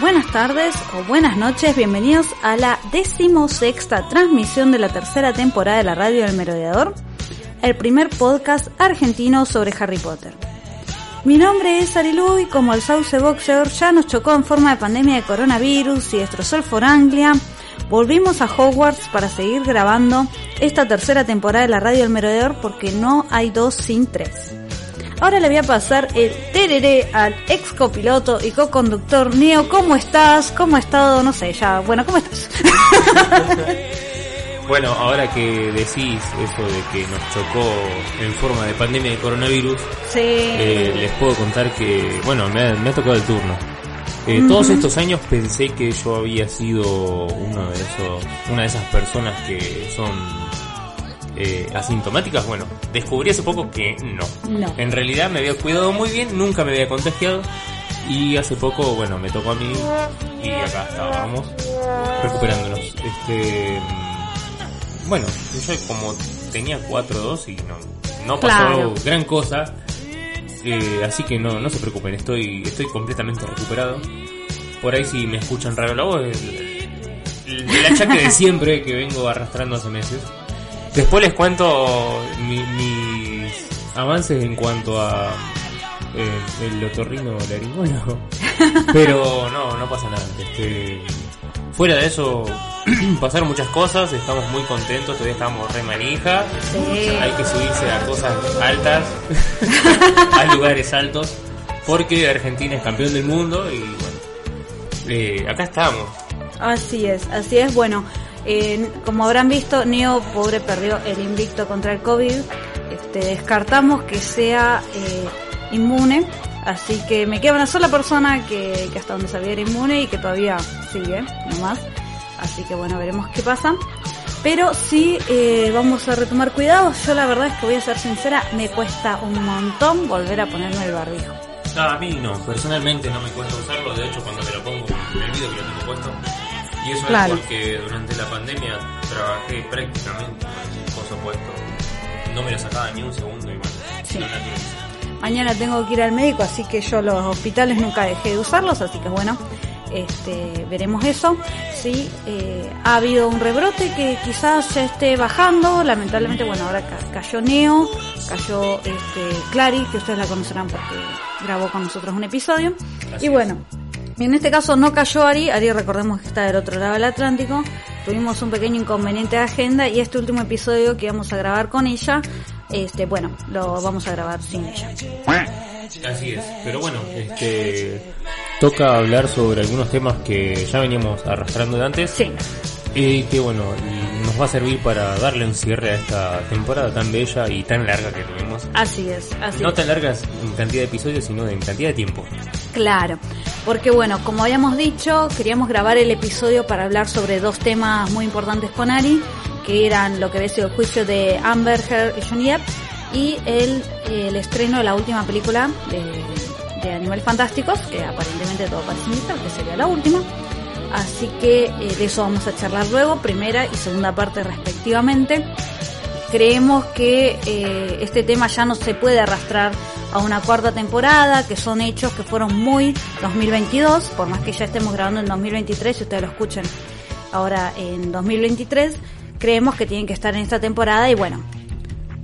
buenas tardes o buenas noches, bienvenidos a la decimosexta transmisión de la tercera temporada de la radio del Merodeador, el primer podcast argentino sobre Harry Potter. Mi nombre es Arilu y como el Sauce Boxer ya nos chocó en forma de pandemia de coronavirus y destrozó el Foranglia, volvimos a Hogwarts para seguir grabando esta tercera temporada de la radio del Merodeador porque no hay dos sin tres. Ahora le voy a pasar el tereré al ex copiloto y co-conductor Neo. ¿Cómo estás? ¿Cómo ha estado? No sé, ya. Bueno, ¿cómo estás? Bueno, ahora que decís eso de que nos chocó en forma de pandemia de coronavirus, sí. eh, les puedo contar que, bueno, me ha, me ha tocado el turno. Eh, Todos estos años pensé que yo había sido uno de esos, una de esas personas que son eh, asintomáticas. Bueno, descubrí hace poco que no. No. En realidad me había cuidado muy bien, nunca me había contagiado y hace poco, bueno, me tocó a mí y acá estábamos recuperándonos. Este, mm, bueno, yo como tenía cuatro dosis, no, no pasó Claro. gran cosa, eh, así que no, no se preocupen, estoy, estoy completamente recuperado. Por ahí si me escuchan raro la voz, el, el achaque de siempre que vengo arrastrando hace meses. Después les cuento mi- mis avances en cuanto a eh, el otorrino laringólogo. Pero no, no pasa nada. Este, fuera de eso, pasaron muchas cosas, estamos muy contentos, todavía estamos re manija. Sí. Hay que subirse a cosas altas, a lugares altos, porque Argentina es campeón del mundo y bueno, eh, acá estamos. Así es, así es. Bueno, eh, como habrán visto, Neo, pobre, perdió el invicto contra el COVID. Este, descartamos que sea eh, inmune. Así que me queda una sola persona que, hasta donde sabía era inmune y que todavía sigue, nomás. Así que bueno, veremos qué pasa. Pero sí, eh, vamos a retomar cuidados. Yo la verdad es que voy a ser sincera, me cuesta un montón volver a ponerme el barbijo. No, a mí no, personalmente no me cuesta usarlo, de hecho cuando me lo pongo me olvido que lo tengo puesto. Y eso Claro. es porque durante la pandemia trabajé prácticamente con el coso puesto. No me lo sacaba ni un segundo y bueno, Sí. Mañana tengo que ir al médico, así que yo los hospitales nunca dejé de usarlos, así que bueno, este, veremos eso. Sí, eh, ha habido un rebrote que quizás ya esté bajando, lamentablemente, bueno, ahora ca- cayó Neo, cayó este, Clary, que ustedes la conocerán porque grabó con nosotros un episodio. Así y es. Bueno, en este caso no cayó Ari, Ari recordemos que está del otro lado del Atlántico, tuvimos un pequeño inconveniente de agenda y este último episodio que íbamos a grabar con ella, este, bueno, lo vamos a grabar sin ella. Así es, pero bueno, este toca hablar sobre algunos temas que ya veníamos arrastrando de antes Sí, y que bueno, y nos va a servir para darle un cierre a esta temporada tan bella y tan larga que tuvimos. así es, así No es. tan largas en cantidad de episodios, sino en cantidad de tiempo. Claro, porque bueno, como habíamos dicho, queríamos grabar el episodio para hablar sobre dos temas muy importantes con Ari, que eran lo que había sido el juicio de Amber Heard y Johnny Depp y el, el estreno de la última película de, de Animales Fantásticos, que aparentemente todo parece indicar que sería la última. Así que eh, de eso vamos a charlar luego, primera y segunda parte respectivamente. Creemos que eh, este tema ya no se puede arrastrar a una cuarta temporada, que son hechos que fueron muy 2022, por más que ya estemos grabando en 2023, si ustedes lo escuchan ahora en 2023, creemos que tienen que estar en esta temporada y bueno,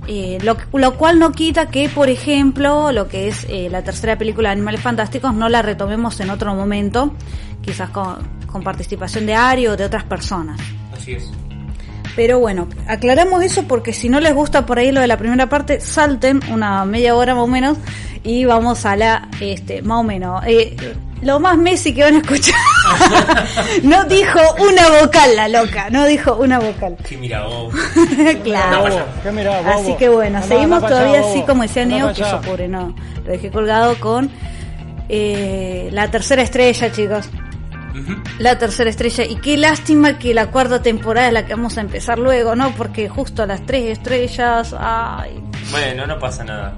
eh, lo, lo cual no quita que, por ejemplo, lo que es eh, la tercera película de Animales Fantásticos no la retomemos en otro momento, quizás con, con participación de Ari o de otras personas. Así es. Pero bueno, aclaramos eso porque si no les gusta por ahí lo de la primera parte, salten una media hora más o menos y vamos a la, este, más o menos, eh, lo más Messi que van a escuchar. no dijo una vocal la loca, no dijo una vocal. Sí, mira, vos. claro. Así que bueno, seguimos todavía así como decía Neo, que yo pobre no, lo dejé colgado con eh, la tercera estrella, chicos. La tercera estrella. Y qué lástima que la cuarta temporada es la que vamos a empezar luego, ¿no? Porque justo a las tres estrellas, ay, Bueno, no pasa nada.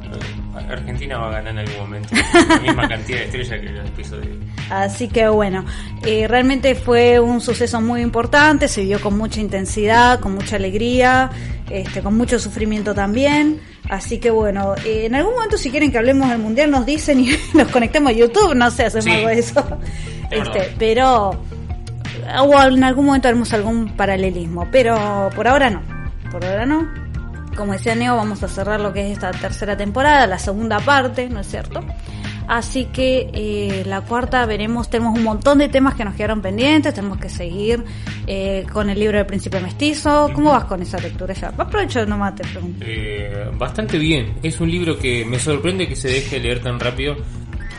Argentina va a ganar en algún momento. La misma cantidad de estrellas que el episodio. Así que bueno, eh, realmente fue un suceso muy importante, se vio con mucha intensidad, con mucha alegría, este, con mucho sufrimiento también. Así que bueno, eh, en algún momento si quieren que hablemos del mundial nos dicen y nos conectemos a YouTube, no sé, hacemos Sí. algo de eso. Es Este, pero o en algún momento haremos algún paralelismo, pero por ahora no, por ahora no. Como decía Neo, vamos a cerrar lo que es esta tercera temporada, la segunda parte, ¿no es cierto? Así que eh, la cuarta veremos, tenemos un montón de temas que nos quedaron pendientes, tenemos que seguir eh, con el libro del príncipe mestizo. ¿Cómo vas con esa lectura ya? Aprovecho nomás, te pregunto. Eh, bastante bien. Es un libro que me sorprende que se deje leer tan rápido.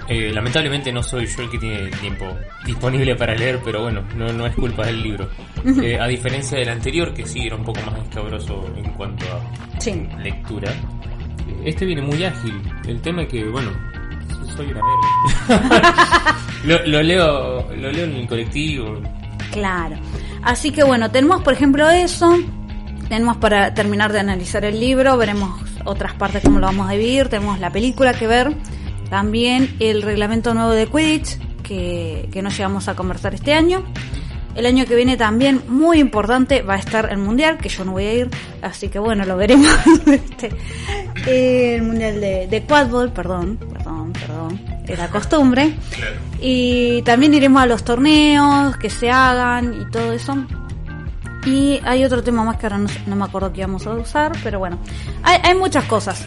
Eh, lamentablemente no soy yo el que tiene tiempo disponible para leer, pero bueno, no, no es culpa del libro. Eh, a diferencia del anterior, que sí era un poco más escabroso en cuanto a Sí. lectura, eh, este viene muy ágil. El tema es que, bueno, soy una verga. lo, lo leo lo leo en el colectivo. Claro. Así que bueno, tenemos por ejemplo eso. Tenemos para terminar de analizar el libro, veremos otras partes cómo lo vamos a dividir, tenemos la película que ver, también el reglamento nuevo de Quidditch que, que no llegamos a conversar este año. El año que viene también, muy importante, va a estar el Mundial, que yo no voy a ir, así que bueno, lo veremos. Este, el Mundial de, de Quadball, perdón, perdón, perdón, era costumbre. Claro. Y también iremos a los torneos que se hagan y todo eso. Y hay otro tema más que ahora no, no me acuerdo que íbamos a usar, pero bueno, hay, hay muchas cosas.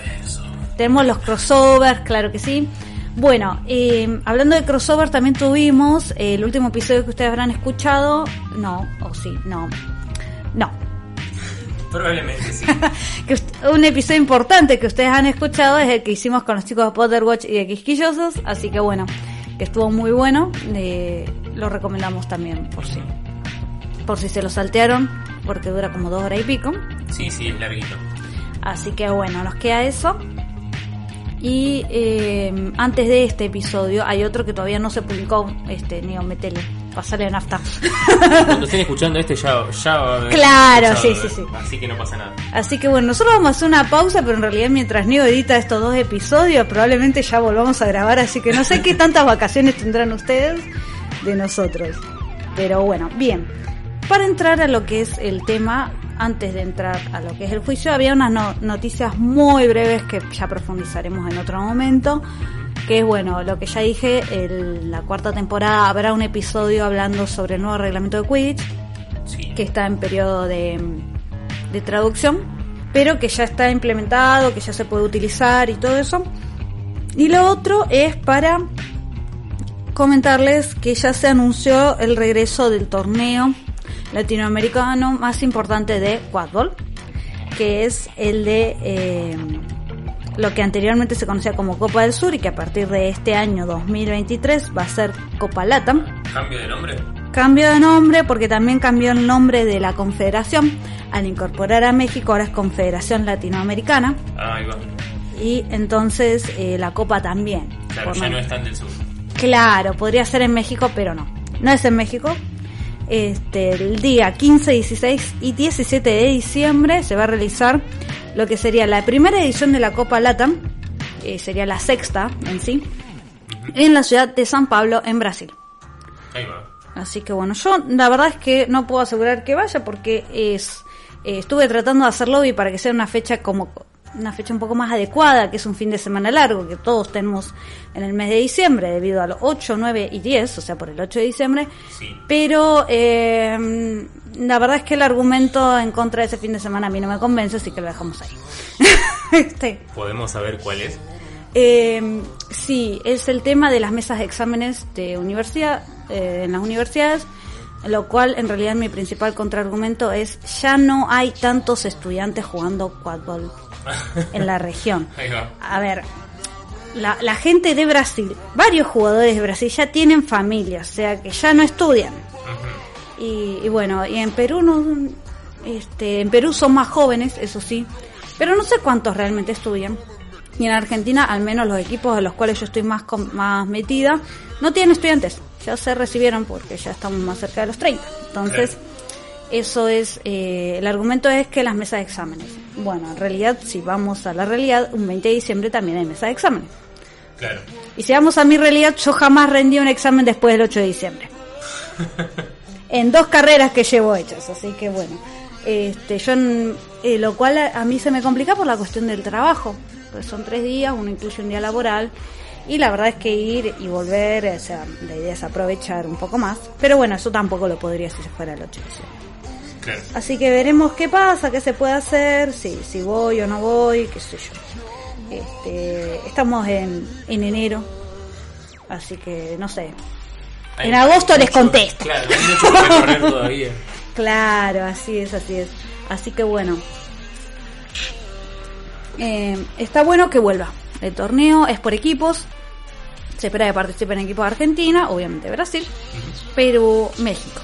Tenemos los crossovers, claro que sí. Bueno, eh, hablando de crossovers, también tuvimos eh, el último episodio que ustedes habrán escuchado. No, o sí, no. No, Probablemente sí. que un episodio importante que ustedes han escuchado es el que hicimos con los chicos de Potterwatch y de Quisquillosos, así que bueno, que estuvo muy bueno, eh, lo recomendamos también por si, por si se lo saltearon, porque dura como dos horas y pico, Sí, sí, es larguito. así que bueno, nos queda eso. Y eh, antes de este episodio hay otro que todavía no se publicó, este, Neo, metele, pasale a nafta. Cuando estén escuchando este ya, ya va a haber Claro, sí, sí, sí. Así que no pasa nada. Así que bueno, nosotros vamos a hacer una pausa, pero en realidad mientras Neo edita estos dos episodios, probablemente ya volvamos a grabar, así que no sé qué tantas vacaciones tendrán ustedes de nosotros. Pero bueno, bien. Para entrar a lo que es el tema, antes de entrar a lo que es el juicio, había unas no- noticias muy breves que ya profundizaremos en otro momento. Que es bueno, lo que ya dije, el- la cuarta temporada habrá un episodio hablando sobre el nuevo reglamento de Quidditch Sí. que está en periodo de, de traducción, pero que ya está implementado, que ya se puede utilizar y todo eso. Y lo otro es para comentarles que ya se anunció el regreso del torneo latinoamericano más importante de quadball, que es el de eh, lo que anteriormente se conocía como Copa del Sur y que a partir de este año 2023 va a ser Copa Latam. ¿Cambio de nombre? Cambio de nombre porque también cambió el nombre de la confederación. Al incorporar a México ahora es Confederación Latinoamericana Ah, ahí va. y entonces eh, la Copa también. Claro, ya no están del sur. Claro, podría ser en México, pero no. No es en México. Este, el día 15, 16 y 17 de diciembre se va a realizar lo que sería la primera edición de la Copa Latam, eh, sería la sexta en sí, en la ciudad de San Pablo, en Brasil. Ahí va. Así que bueno, yo la verdad es que no puedo asegurar que vaya porque es eh, estuve tratando de hacer lobby para que sea una fecha como una fecha un poco más adecuada, que es un fin de semana largo, que todos tenemos en el mes de diciembre, debido a los 8, 9 y 10, o sea, por el 8 de diciembre. Sí. Pero eh, la verdad es que el argumento en contra de ese fin de semana a mí no me convence, así que lo dejamos ahí. este, ¿Podemos saber cuál es? eh, sí, es el tema de las mesas de exámenes de universidad, eh, en las universidades, lo cual en realidad mi principal contraargumento es ya no hay tantos estudiantes jugando quadball en la región. A ver, la, la gente de Brasil, varios jugadores de Brasil ya tienen familia, o sea que ya no estudian. Y, y bueno, y en Perú no, este, en Perú son más jóvenes, eso sí, pero no sé cuántos realmente estudian. Y en Argentina, al menos los equipos de los cuales yo estoy más com- más metida, no tienen estudiantes. ya se recibieron porque ya estamos más cerca de los 30. Entonces, eso es, eh, el argumento es que las mesas de exámenes. Bueno, en realidad, si vamos a la realidad, un 20 de diciembre también hay mesa de exámenes. Claro. Y si vamos a mi realidad, yo jamás rendí un examen después del 8 de diciembre. en dos carreras que llevo hechas, así que bueno. Este, yo, eh, lo cual a, a mí se me complica por la cuestión del trabajo. Pues son tres días, uno incluye un día laboral. Y la verdad es que ir y volver, o sea, la idea es aprovechar un poco más. Pero bueno, eso tampoco lo podría si se fuera el 8 de diciembre. Claro. Así que veremos qué pasa, qué se puede hacer, si, si voy o no voy, qué sé yo. Este, estamos en, en enero, así que no sé. Hay En agosto les contesto. Claro, hay mucho que recorrer todavía. Claro, así es, así es. Así que bueno. Eh, está bueno que vuelva. El torneo es por equipos. Se espera que participen equipos de Argentina, obviamente Brasil, Perú, México.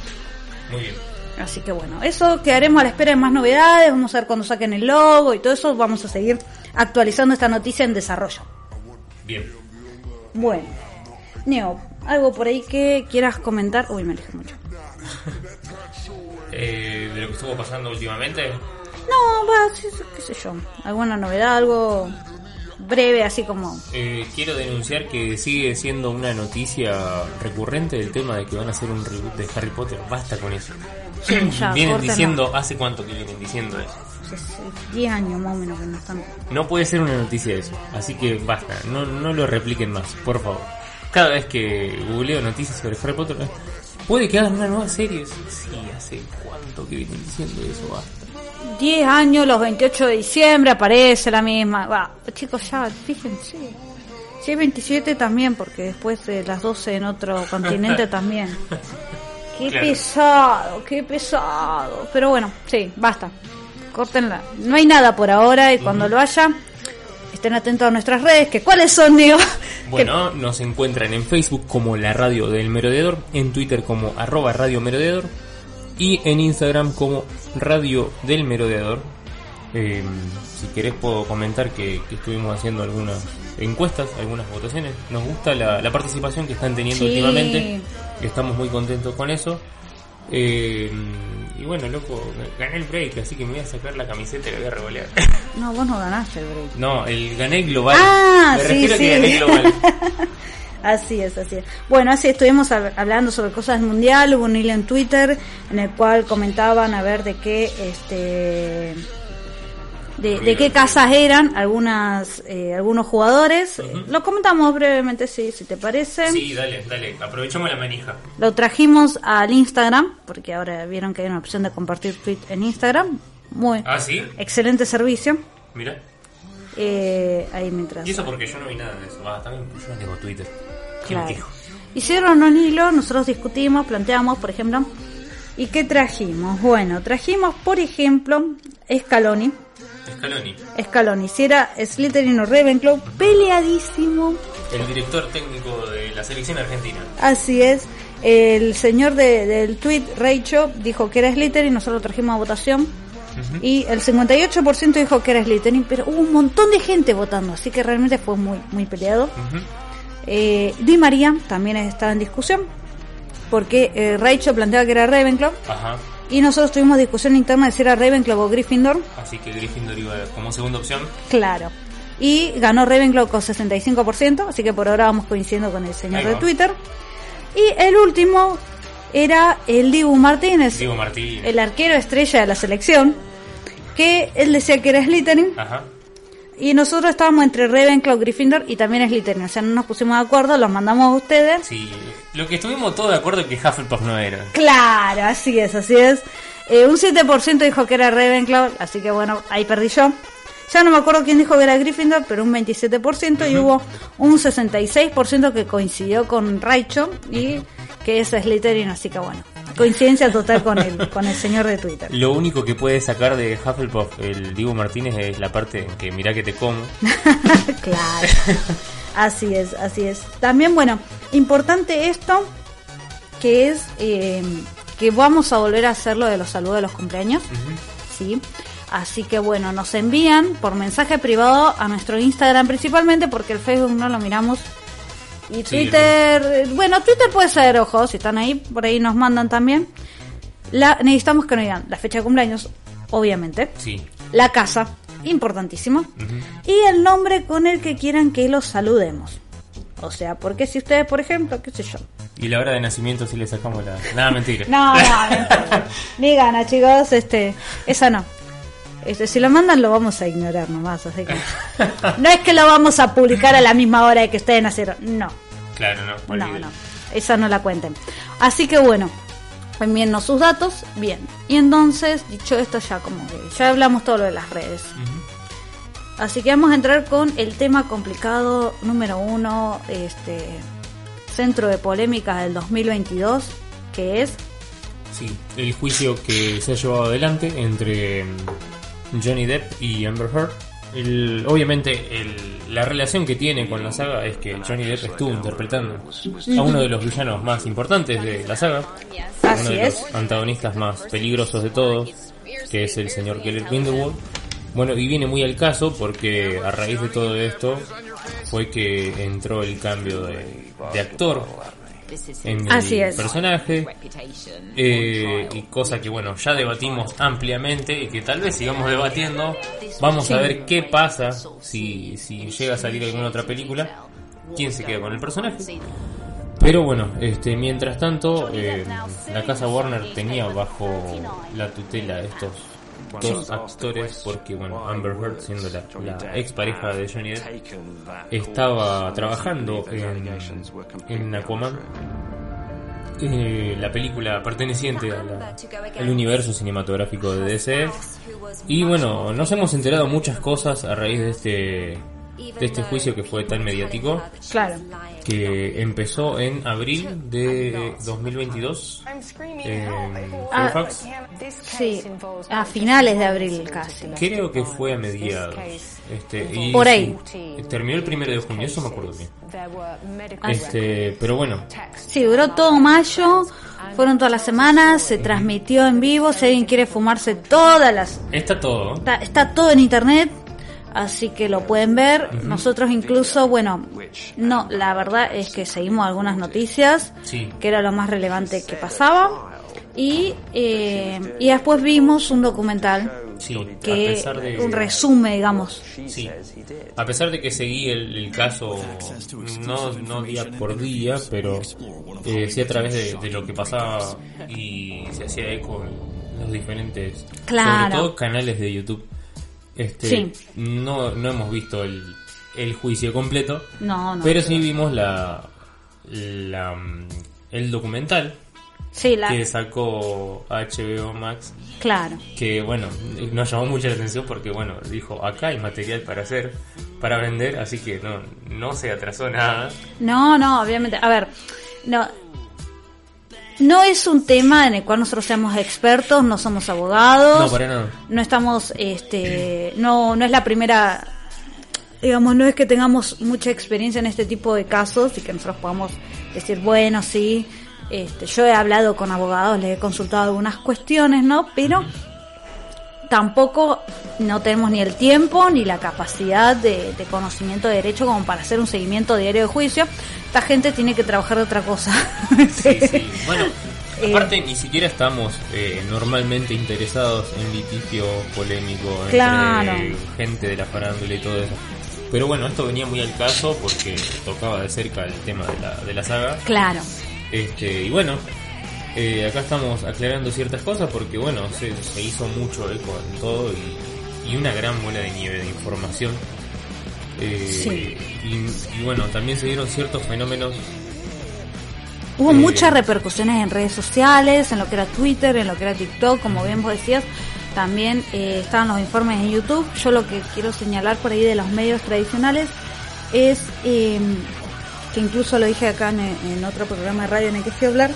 Muy bien. Así que bueno, eso quedaremos a la espera de más novedades. Vamos a ver cuando saquen el logo y todo eso. Vamos a seguir actualizando esta noticia en desarrollo. Bien. Bueno, Neo, algo por ahí que quieras comentar. Uy, me alejé mucho. Eh, de lo que estuvo pasando últimamente. No, va, sí, qué sé yo. ¿Alguna novedad? Algo breve, así como. Eh, quiero denunciar que sigue siendo una noticia recurrente el tema de que van a hacer un reboot de Harry Potter. Basta con eso. Sí, ya, vienen diciendo, ¿hace cuánto que vienen diciendo eso? hace 10 años más o menos que no están. No puede ser una noticia eso. Así que basta, no, no lo repliquen más, por favor. Cada vez que googleo noticias sobre Harry Potter, ¿eh? puede que hagan una nueva serie. Sí, hace cuánto que vienen diciendo eso, basta. 10 años, los 28 de diciembre, aparece la misma. Chicos, ya, fíjense. Si hay 27 también, porque después de las 12 en otro continente también. Qué Claro. pesado, qué pesado. Pero bueno, sí, basta. Córtenla. No hay nada por ahora y cuando lo haya, estén atentos a nuestras redes. que ¿Cuáles son, Neo? Bueno, nos encuentran en Facebook como la radio del merodeador, en Twitter como arroba radio merodeador y en Instagram como radio del merodeador. Eh, si querés puedo comentar que, que estuvimos haciendo algunas encuestas, algunas votaciones. Nos gusta la, la participación que están teniendo Sí. últimamente. Estamos muy contentos con eso. Eh, y bueno, loco, gané el break, así que me voy a sacar la camiseta y la voy a revolear. No, vos no ganaste el break. no, el gané global. Ah, me sí, refiero a que gané global. Así es, así es. Bueno, así estuvimos hab- hablando sobre cosas mundial, hubo un hilo en Twitter en el cual comentaban a ver de qué este de, de qué casas eran algunas eh, algunos jugadores. Ujú. Lo comentamos brevemente si si te parece. Sí, dale, dale, aprovechamos la manija. Lo trajimos al Instagram porque ahora vieron que hay una opción de compartir tweet en Instagram. Muy Ah, sí, excelente servicio. mira. Eh, ahí mientras Y eso porque yo no vi nada de eso. Ah, también yo no tengo Twitter. ¿Quién Claro. Hicieron un hilo, nosotros discutimos, planteamos, por ejemplo, ¿y qué trajimos? Bueno, trajimos, por ejemplo, Scaloni. Scaloni, Scaloni, si era Slytherin o Ravenclaw, peleadísimo. el director técnico de la selección argentina. Así es. El señor de- del tweet, Reicho, dijo que era Slytherin, nosotros lo trajimos a votación. Y el 58% dijo que era Slytherin, pero hubo un montón de gente votando, así que realmente fue muy, muy peleado. Ujú. Eh, Di María también estaba en discusión, porque eh, Raicho planteaba que era Ravenclaw, Ajá. y nosotros tuvimos discusión interna de si era Ravenclaw o Gryffindor, Así que Gryffindor iba como segunda opción. claro. Y ganó Ravenclaw con 65%, así que por ahora vamos coincidiendo con el señor de. Twitter. Y el último era el Dibu Martínez, el arquero estrella de la selección, que él decía que era Slytherin, Ajá. Y nosotros estábamos entre Ravenclaw, Gryffindor y también Slytherin, o sea, no nos pusimos de acuerdo, los mandamos a ustedes. Sí, lo que estuvimos todos de acuerdo es que Hufflepuff no era. Claro, así es, así es. Eh, un 7% dijo que era Ravenclaw, así que bueno, ahí perdí yo. Ya no me acuerdo quién dijo que era Gryffindor, pero un 27% y hubo un 66% que coincidió con Raicho y que es Slytherin, así que bueno, coincidencia total con el, con el señor de Twitter. Lo único que puede sacar de Hufflepuff el Diego Martínez es la parte en que mirá que te como. claro. Así es, así es. También, bueno, importante esto, que es eh, que vamos a volver a hacer lo de los saludos de los cumpleaños. ¿sí? Así que bueno, nos envían por mensaje privado a nuestro Instagram principalmente porque el Facebook no lo miramos Y Twitter, bueno, Twitter puede ser, ojo, si están ahí, por ahí nos mandan también. La, necesitamos que nos digan la fecha de cumpleaños, obviamente. Sí. La casa, importantísimo. Y el nombre con el que quieran que los saludemos. O sea, porque si ustedes, por ejemplo, qué sé yo. Y la hora de nacimiento si le sacamos la... Nada, mentira. No, no, mentira. ni gana, chicos, este, esa no. Este, si lo mandan lo vamos a ignorar nomás, así que no es que lo vamos a publicar a la misma hora de que ustedes nacieron, no. Claro, no. No, no, esa no la cuenten. Así que bueno, envíennos sus datos, bien. Y entonces, dicho esto, ya como que ya hablamos todo lo de las redes. Así que vamos a entrar con el tema complicado número uno, este centro de polémicas del 2022, que es Sí, el juicio que se ha llevado adelante entre Johnny Depp y Amber Heard. El- obviamente el- la relación que tiene con la saga es que Johnny Depp estuvo interpretando a uno de los villanos más importantes de la saga, uno de los antagonistas más peligrosos de todos, que es el señor Keller Grindelwald. Bueno, y viene muy al caso porque a raíz de todo esto fue que entró el cambio de, de actor en Así el es. personaje. Eh, y cosa que bueno, ya debatimos ampliamente y que tal vez sigamos debatiendo. Vamos a ver qué pasa si, si llega a salir alguna otra película. ¿Quién se queda con el personaje? Pero bueno, este, mientras tanto, eh, la casa Warner tenía bajo la tutela estos dos actores porque bueno, Amber Heard siendo la, la ex pareja de Johnny Depp estaba trabajando en, en Aquaman, eh, la película perteneciente a la- al universo cinematográfico de DC. Y bueno, nos hemos enterado muchas cosas a raíz de este, de este juicio que fue tan mediático, Claro. que empezó en abril de 2022 en Ah, Fairfax. Sí, a finales de abril casi. Creo que fue a mediados. Este, y Por ahí. sí, terminó el primero de junio, eso me acuerdo bien. Este, pero bueno, Sí, duró todo mayo, fueron todas las semanas, se transmitió en vivo, si alguien quiere fumarse todas las... está todo. Está, está todo en internet, así que lo pueden ver. Nosotros incluso, bueno, no, la verdad es que seguimos algunas noticias, Sí. que era lo más relevante que pasaba. Y, eh, y después vimos un documental Sí, a que pesar de un resumen, digamos. Sí. A pesar de que seguí el, el caso no, no día por día, pero eh, sí a través de, de lo que pasaba y se hacía eco en los diferentes, Claro. sobre todo canales de YouTube. Este, Sí. no, no hemos visto el, el juicio completo, No, no. pero sí vimos la, la el documental Sí, la, que sacó HBO Max claro. que bueno, nos llamó mucho la atención porque bueno, dijo, acá hay material para hacer, para vender, así que no, no se atrasó nada. No, no, obviamente. A ver, no. No es un tema en el cual nosotros seamos expertos, no somos abogados. No, nada. no estamos, este, no, no es la primera, digamos, no es que tengamos mucha experiencia en este tipo de casos y que nosotros podamos decir, bueno, sí, este, yo he hablado con abogados, les he consultado algunas cuestiones, ¿no? Pero tampoco no tenemos ni el tiempo ni la capacidad de, de conocimiento de derecho como para hacer un seguimiento diario de juicio. Esta gente tiene que trabajar de otra cosa. Sí, sí. Bueno, Eh. aparte ni siquiera estamos eh, normalmente interesados en litigio polémico entre Claro. gente de la farándula y todo eso. Pero bueno, esto venía muy al caso porque tocaba de cerca el tema de la, de la saga. Claro. Este, y bueno, eh, acá estamos aclarando ciertas cosas porque bueno, se, se hizo mucho eco en todo y, y una gran bola de nieve de información. Eh, Sí. y, y bueno, también se dieron ciertos fenómenos. Hubo Eh, muchas repercusiones en redes sociales, en lo que era Twitter, en lo que era TikTok, como bien vos decías. También eh, estaban los informes en YouTube. Yo lo que quiero señalar por ahí de los medios tradicionales es eh, que incluso lo dije acá en, en otro programa de radio en el que fui a hablar,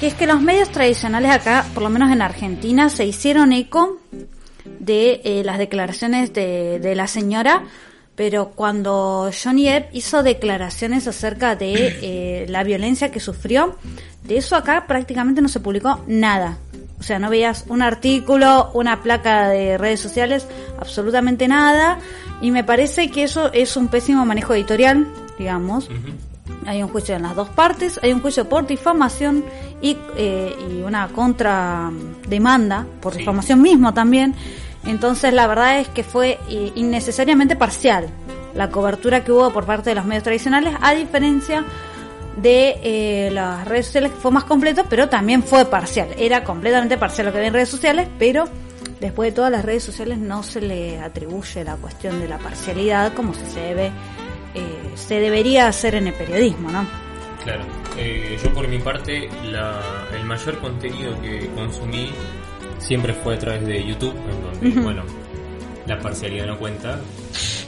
que es que los medios tradicionales acá, por lo menos en Argentina, se hicieron eco de eh, las declaraciones de, de la señora, pero cuando Johnny Depp hizo declaraciones acerca de eh, la violencia que sufrió, de eso acá prácticamente no se publicó nada. O sea, no veías un artículo, una placa de redes sociales, absolutamente nada. Y me parece que eso es un pésimo manejo editorial. digamos. Hay un juicio en las dos partes, hay un juicio por difamación y, eh, y una contra demanda por Sí. difamación mismo también. Entonces la verdad es que fue eh, innecesariamente parcial la cobertura que hubo por parte de los medios tradicionales, a diferencia de eh, las redes sociales que fue más completo, pero también fue parcial. Era completamente parcial lo que había en redes sociales, pero después de todas las redes sociales no se le atribuye la cuestión de la parcialidad como se debe eh, se debería hacer en el periodismo, ¿no? Claro, eh, yo por mi parte, la, el mayor contenido que consumí siempre fue a través de YouTube, en donde, Ujú. bueno, la parcialidad no cuenta,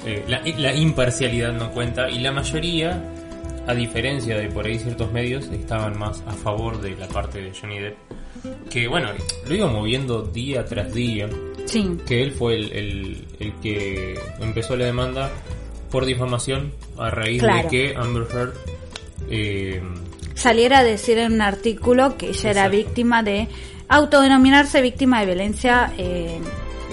eh, la, la imparcialidad no cuenta, y la mayoría, a diferencia de por ahí ciertos medios, estaban más a favor de la parte de Johnny Depp, que bueno, lo iba moviendo día tras día, Sí, que él fue el, el, el que empezó la demanda por difamación a raíz Claro. de que Amber Heard eh, saliera a decir en un artículo que ella era víctima de autodenominarse víctima de violencia eh,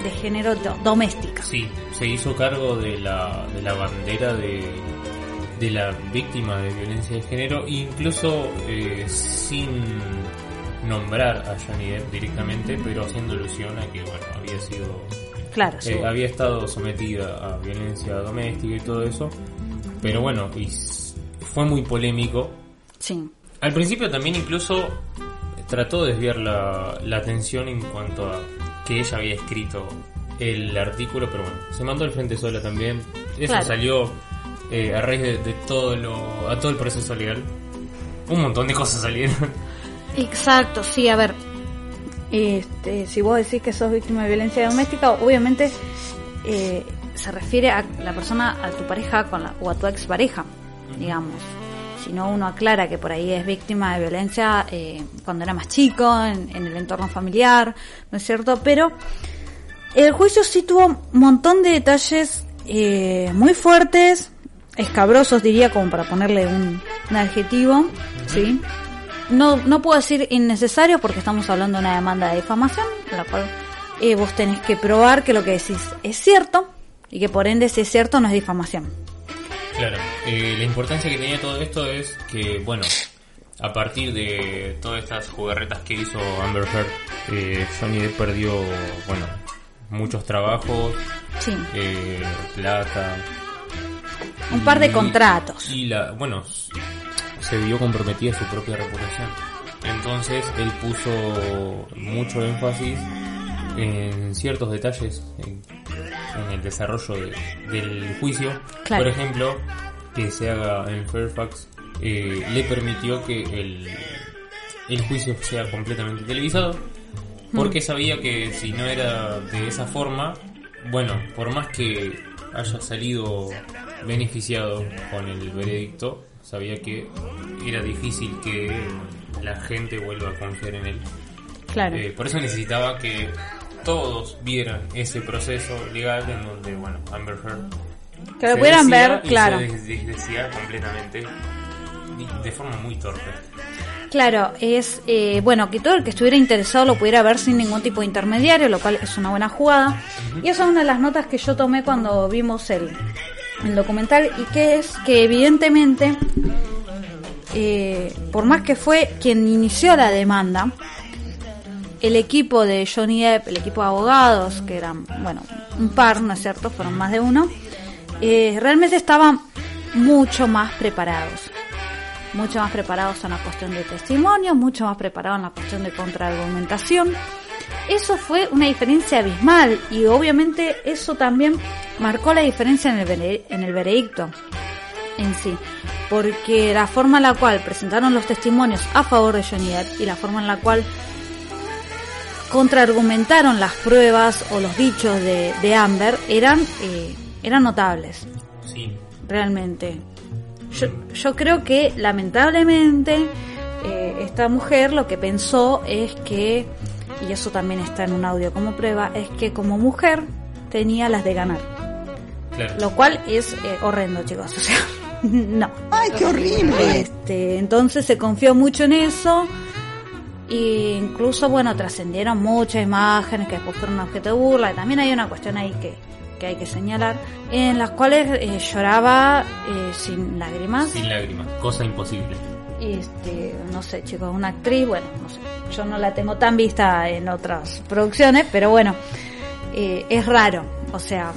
de género do- doméstica. sí, se hizo cargo de la, de la bandera de, de la víctima de violencia de género, incluso eh, sin nombrar a Johnny Depp directamente, pero haciendo alusión a que bueno había sido Claro, sí. Eh, había estado sometida a violencia doméstica y todo eso. Pero bueno, y fue muy polémico. sí. Al principio también incluso trató de desviar la, la atención en cuanto a que ella había escrito el artículo, pero bueno, se mandó al frente sola también. Eso Claro. salió eh, a raíz de, de todo lo, a todo el proceso legal. Un montón de cosas salieron. Exacto, sí, a ver. Este, si vos decís que sos víctima de violencia doméstica, obviamente eh, se refiere a la persona, a tu pareja con la, o a tu expareja, digamos. Si no, uno aclara que por ahí es víctima de violencia eh, cuando era más chico, en, en el entorno familiar, ¿no es cierto? Pero el juicio sí tuvo un montón de detalles eh, muy fuertes, escabrosos diría, como para ponerle un, un adjetivo, ¿sí? No, no puedo decir innecesario porque estamos hablando de una demanda de difamación, la cual eh, vos tenés que probar que lo que decís es cierto y que por ende si es cierto no es difamación. Claro, eh, la importancia que tenía todo esto es que, bueno, a partir de todas estas jugarretas que hizo Amber Heard, eh, Johnny Depp perdió, bueno, muchos trabajos, Sí, eh, plata. un par de y- contratos. Y la, bueno, se vio comprometida su propia reputación. Entonces él puso mucho énfasis en ciertos detalles en, en el desarrollo de- del juicio. Claro. Por ejemplo, que se haga en Fairfax eh, le permitió que el, el juicio sea completamente televisado. Porque sabía que si no era de esa forma, bueno, por más que haya salido beneficiado con el veredicto, sabía que era difícil que la gente vuelva a confiar en él. Claro. Eh, por eso necesitaba que todos vieran ese proceso legal en donde, bueno, Amber Heard Que lo pudieran ver, y claro. se des- desdecía completamente de- de forma muy torpe. Claro, es eh, bueno que todo el que estuviera interesado lo pudiera ver sin ningún tipo de intermediario, lo cual es una buena jugada. Y esa es una de las notas que yo tomé cuando vimos el, el documental y que es que evidentemente, eh, por más que fue quien inició la demanda, el equipo de Johnny Depp, el equipo de abogados, que eran, bueno, un par, ¿no es cierto? Fueron más de uno, eh, realmente estaban mucho más preparados mucho más preparados en la cuestión de testimonio, mucho más preparados en la cuestión de contraargumentación. Eso fue una diferencia abismal y obviamente eso también marcó la diferencia en el, en el veredicto en sí, porque la forma en la cual presentaron los testimonios a favor de Johnny Depp y la forma en la cual contraargumentaron las pruebas o los dichos de, de Amber eran, eh, eran notables Sí, realmente. Yo, yo creo que lamentablemente eh, esta mujer lo que pensó es que, y eso también está en un audio como prueba, es que como mujer tenía las de ganar. claro. Lo cual es eh, horrendo, chicos. O sea, no. ¡Ay, qué horrible! Este, entonces se confió mucho en eso. E incluso, bueno, trascendieron muchas imágenes que después fueron objeto de burla. Y también hay una cuestión ahí que, que hay que señalar, en las cuales eh, lloraba eh, sin lágrimas. Sin lágrimas, cosa imposible. Este, no sé, chicos, una actriz, bueno, no sé, yo no la tengo tan vista en otras producciones, pero bueno, eh, es raro, o sea,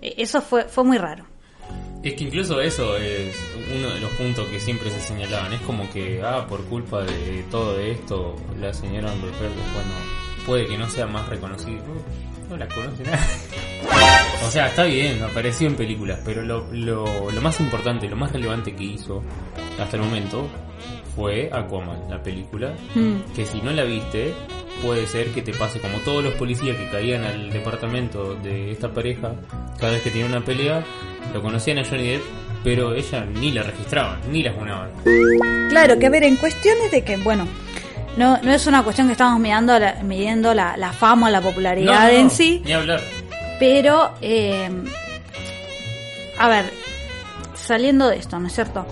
e- eso fue, fue muy raro. Es que incluso eso es uno de los puntos que siempre se señalaban. Es como que, ah, por culpa de todo esto, la señora Amber Heard, bueno, puede que no sea más reconocida. No, la conoce nadie. O sea, está bien, apareció en películas, pero lo, lo, lo más importante, lo más relevante que hizo hasta el momento fue Aquaman, la película. Mm. Que si no la viste, puede ser que te pase como todos los policías que caían al departamento de esta pareja, cada vez que tenían una pelea, lo conocían a Johnny Depp, pero ella ni la registraban, ni la funaban. Claro, que a ver, en cuestiones de que, bueno, no, no es una cuestión que estamos midiendo la, midiendo la, la fama o la popularidad No, no, en sí, Ni hablar. pero, eh, a ver, saliendo de esto, ¿no es cierto?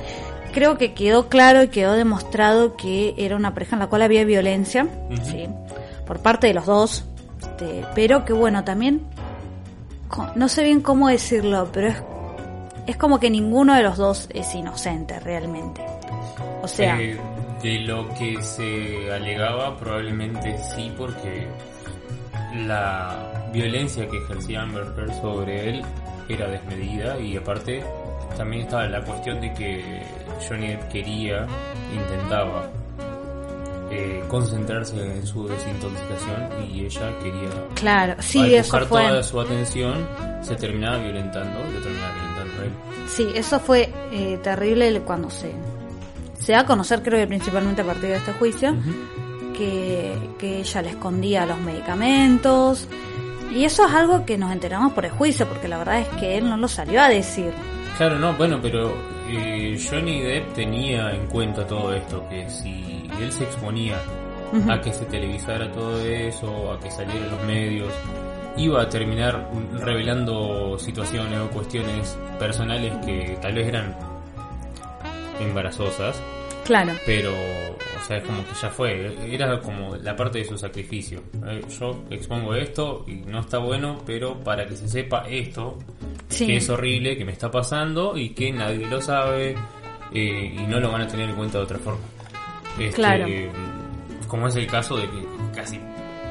Creo que quedó claro y quedó demostrado que era una pareja en la cual había violencia. ¿sí? por parte de los dos, este, pero que bueno, también, no sé bien cómo decirlo, pero es, es como que ninguno de los dos es inocente realmente. O sea, Eh, de lo que se alegaba, probablemente sí, porque la violencia que ejercía Amber Heard sobre él era desmedida y aparte también estaba la cuestión de que Johnny Depp quería, intentaba eh, concentrarse en su desintoxicación y ella quería claro, al sí, eso fue... toda su atención se terminaba violentando y lo terminaba violentando a él. Sí, eso fue eh, terrible cuando se, se da a conocer, creo que principalmente a partir de este juicio, que, que ella le escondía los medicamentos. Y eso es algo que nos enteramos por el juicio, porque la verdad es que él no lo salió a decir. Claro, no, bueno, pero eh, Johnny Depp tenía en cuenta todo esto, que si él se exponía a que se televisara todo eso, a que salieran los medios, iba a terminar revelando situaciones o cuestiones personales que tal vez eran embarazosas, Claro, pero, o sea, es como que ya fue, era como la parte de su sacrificio. Eh, Yo expongo esto y no está bueno, pero para que se sepa esto, Sí. que es horrible, que me está pasando y que nadie lo sabe eh, y no lo van a tener en cuenta de otra forma. Este, Claro. Como es el caso de que casi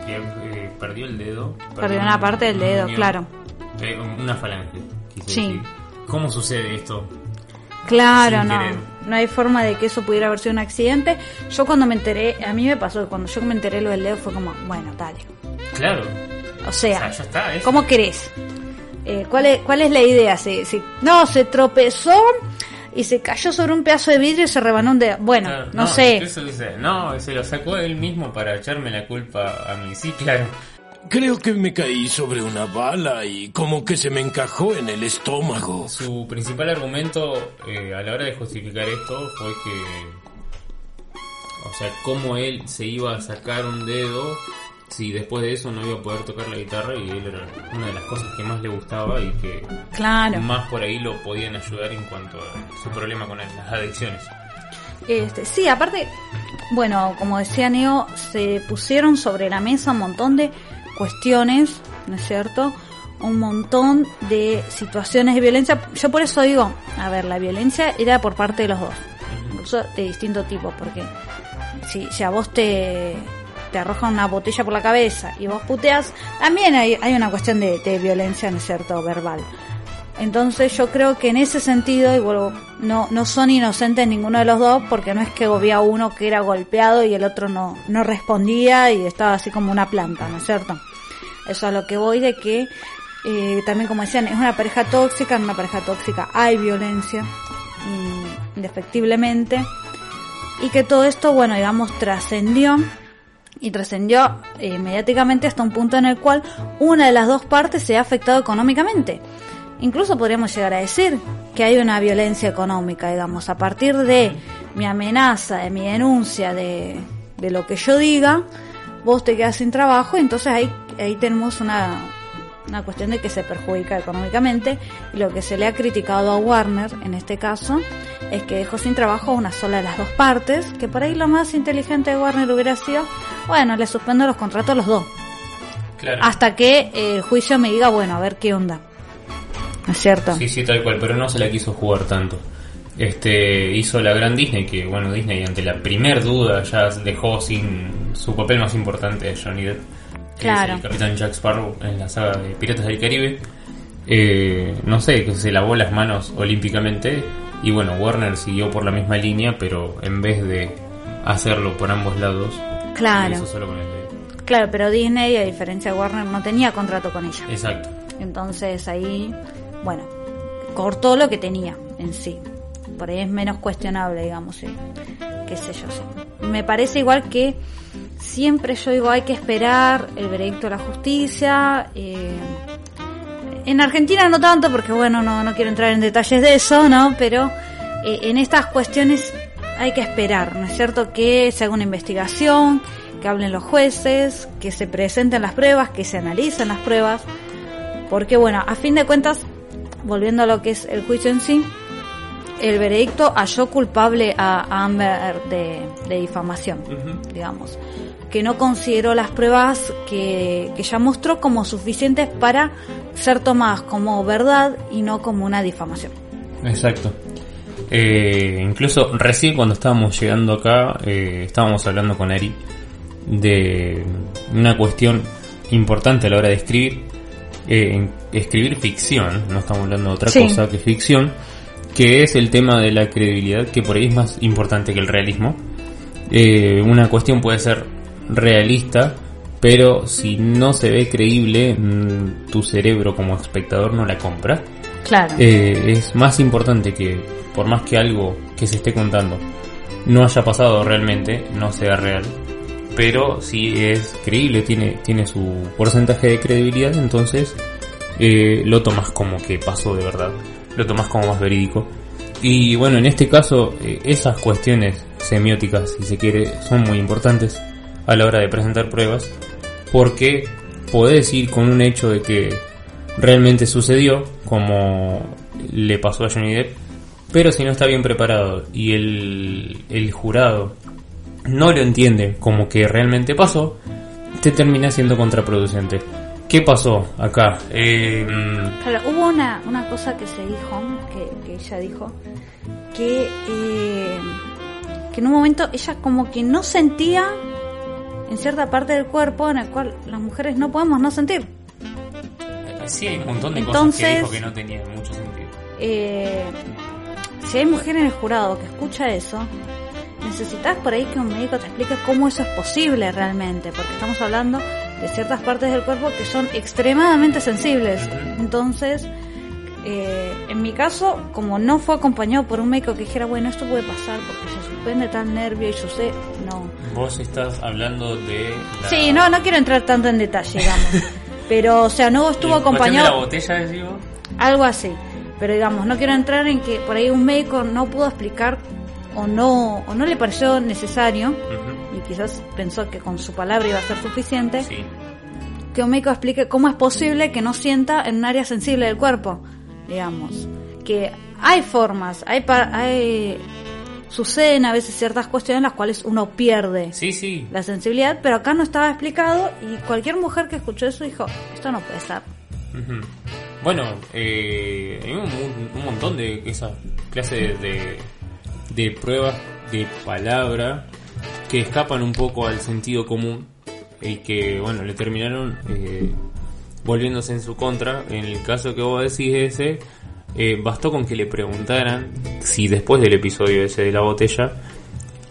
eh, perdió el dedo. Perdió una parte del dedo, claro. eh, una falange, Sí. decir. ¿Cómo sucede esto? claro, Sin no. querer. No hay forma de que eso pudiera haber sido un accidente. Yo cuando me enteré, a mí me pasó cuando yo me enteré lo del dedo fue como, bueno, dale. Claro. O O sea, está. es- ¿Cómo querés? Eh, ¿cuál, es, ¿Cuál es la idea? Se, se- no, se tropezó y se cayó sobre un pedazo de vidrio y se rebanó un dedo. Bueno, no, sé. dice, no, se lo sacó él mismo para echarme la culpa a mí. Sí, claro. Creo que me caí sobre una bala y como que se me encajó en el estómago. Su principal argumento eh, a la hora de justificar esto fue que, o sea, cómo él se iba a sacar un dedo si después de eso no iba a poder tocar la guitarra y él era una de las cosas que más le gustaba y que Claro. más por ahí lo podían ayudar en cuanto a su problema con las adicciones. Este, sí, aparte, bueno, como decía Neo, se pusieron sobre la mesa un montón de cuestiones, ¿no es cierto? Un montón de situaciones de violencia. Yo por eso digo, a ver, la violencia era por parte de los dos, incluso de distinto tipo, porque si, si a vos te, te arrojan una botella por la cabeza y vos puteas, también hay, hay una cuestión de, de violencia, ¿no es cierto?, verbal. Entonces yo creo que en ese sentido, y vuelvo, no, no son inocentes ninguno de los dos, porque no es que había uno que era golpeado y el otro no, no respondía y estaba así como una planta, ¿no es cierto? Eso a lo que voy de que eh, también como decían, es una pareja tóxica, en una pareja tóxica hay violencia, mm, indefectiblemente, y que todo esto, bueno, digamos, trascendió y trascendió eh, mediáticamente hasta un punto en el cual una de las dos partes se ha afectado económicamente. Incluso podríamos llegar a decir que hay una violencia económica, digamos, a partir de mi amenaza, de mi denuncia, de, de lo que yo diga, vos te quedas sin trabajo, entonces ahí, ahí tenemos una, una cuestión de que se perjudica económicamente y lo que se le ha criticado a Warner en este caso es que dejó sin trabajo a una sola de las dos partes, que por ahí lo más inteligente de Warner hubiera sido, bueno, le suspendo los contratos a los dos, Claro. hasta que eh, el juicio me diga, bueno, a ver qué onda. ¿no es cierto? Sí, sí, tal cual, pero no se la quiso jugar tanto. Este hizo la gran Disney, que bueno, Disney ante la primer duda ya dejó sin su papel más importante a Johnny Depp, que Claro. es el Capitán Jack Sparrow en la saga de Piratas del Caribe. Eh, no sé, que se lavó las manos olímpicamente y bueno, Warner siguió por la misma línea, pero en vez de hacerlo por ambos lados, lo Claro, hizo solo con el de- claro, pero Disney, a diferencia de Warner, no tenía contrato con ella. Exacto. Entonces ahí, bueno, cortó lo que tenía en sí. Por ahí es menos cuestionable, digamos, sí. qué sé yo. sí. Me parece igual que siempre yo digo hay que esperar el veredicto de la justicia. eh, en Argentina no tanto porque bueno, no, no quiero entrar en detalles de eso, ¿no? Pero eh, en estas cuestiones hay que esperar, ¿no es cierto? Que se haga una investigación, que hablen los jueces, que se presenten las pruebas, que se analicen las pruebas. Porque bueno, a fin de cuentas, volviendo a lo que es el juicio en sí, el veredicto halló culpable a Amber de, de difamación, digamos, que no consideró las pruebas que, que ella mostró como suficientes para ser tomadas como verdad y no como una difamación. Exacto. Eh, incluso recién cuando estábamos llegando acá, eh, estábamos hablando con Ari de una cuestión importante a la hora de escribir. Eh, escribir ficción, no estamos hablando de otra Sí. cosa que ficción, que es el tema de la credibilidad, que por ahí es más importante que el realismo. Eh, una cuestión puede ser realista, pero si no se ve creíble, mm, tu cerebro como espectador no la compra. Claro. Eh, es más importante que, por más que algo que se esté contando no haya pasado realmente, no sea real, pero si es creíble, tiene, tiene su porcentaje de credibilidad, entonces eh, lo tomas como que pasó de verdad, lo tomas como más verídico. Y bueno, en este caso, eh, esas cuestiones semióticas, si se quiere, son muy importantes a la hora de presentar pruebas, porque podés ir con un hecho de que realmente sucedió, como le pasó a Johnny Depp, pero si no está bien preparado y el, el jurado no lo entiende como que realmente pasó, te termina siendo contraproducente. ¿Qué pasó acá? Eh, Claro, hubo una, una cosa que se dijo, que, que ella dijo, que, eh, que en un momento ella como que no sentía en cierta parte del cuerpo en el cual las mujeres no podemos no sentir. sí, hay un montón de cosas Entonces- que dijo que no tenían mucho sentido. Eh, si hay mujer en el jurado que escucha eso, necesitas por ahí que un médico te explique cómo eso es posible realmente, porque estamos hablando de ciertas partes del cuerpo que son extremadamente sensibles. Entonces, eh, en mi caso, como no fue acompañado por un médico que dijera, bueno, esto puede pasar porque se suspende tal nervio y yo sé, no. Vos estás hablando de... La... Sí, no, no quiero entrar tanto en detalle, digamos. Pero, o sea, no estuvo ¿En cuestión acompañado. de la botella, decís vos? Algo así. Pero digamos, no quiero entrar en que por ahí un médico no pudo explicar o no o no le pareció necesario quizás pensó que con su palabra iba a ser suficiente Sí. que un médico explique cómo es posible que no sienta en un área sensible del cuerpo, digamos. Que hay formas, hay suceden a veces ciertas cuestiones en las cuales uno pierde Sí, sí. la sensibilidad, pero acá no estaba explicado y cualquier mujer que escuchó eso dijo, esto no puede ser. Bueno, eh, hay un, un- un montón de esa clase de, de, de pruebas de palabra que escapan un poco al sentido común y que, bueno, le terminaron eh, volviéndose en su contra. En el caso que vos decís ese, eh, bastó con que le preguntaran si después del episodio ese de la botella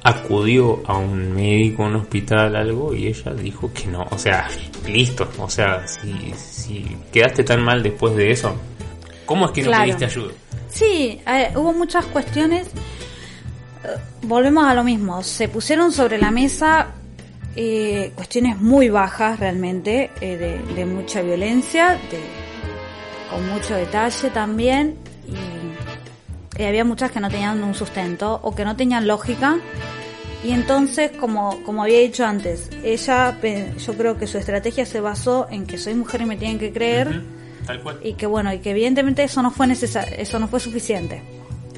acudió a un médico, un hospital, algo, y ella dijo que no. O sea, listo. O sea, si, si quedaste tan mal después de eso, ¿cómo es que no pediste ayuda? Sí, eh, hubo muchas cuestiones. Volvemos a lo mismo. Se pusieron sobre la mesa eh, cuestiones muy bajas realmente, eh, de, de mucha violencia, de, con mucho detalle también. Y, y había muchas que no tenían un sustento o que no tenían lógica. Y entonces, como, como había dicho antes, ella, yo creo que su estrategia se basó en que soy mujer y me tienen que creer Tal cual. y que bueno y que evidentemente eso no fue necesario eso no fue suficiente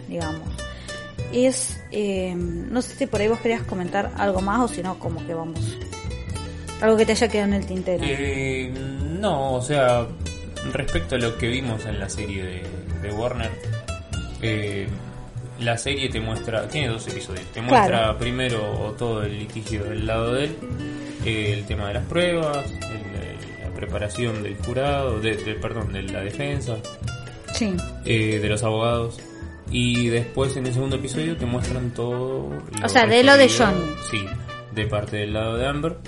digamos es eh, no sé si por ahí vos querías comentar algo más o si no como que vamos algo que te haya quedado en el tintero Eh, no, o sea, respecto a lo que vimos en la serie de, de Warner, eh, la serie te muestra, tiene dos episodios, te muestra Claro. primero todo el litigio del lado de él, eh, el tema de las pruebas, el- la preparación del jurado, de, de- perdón, de la defensa, Sí. eh, de los abogados. Y después en el segundo episodio te muestran todo. O sea, de lo de Johnny. Sí, de parte del lado de Amber.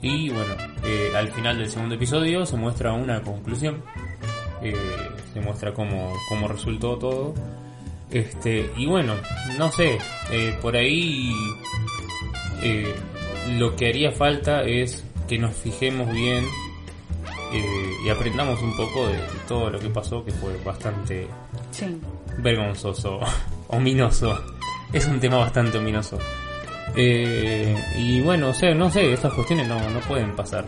Y bueno, eh, al final del segundo episodio se muestra una conclusión. Eh, se muestra cómo, cómo resultó todo. Este, y bueno, no sé, eh, por ahí eh, lo que haría falta es que nos fijemos bien eh, y aprendamos un poco de todo lo que pasó, que fue bastante Sí. Vergonzoso, ominoso. Es un tema bastante ominoso. Eh, y bueno, o sea, no sé, estas cuestiones no, no pueden pasar.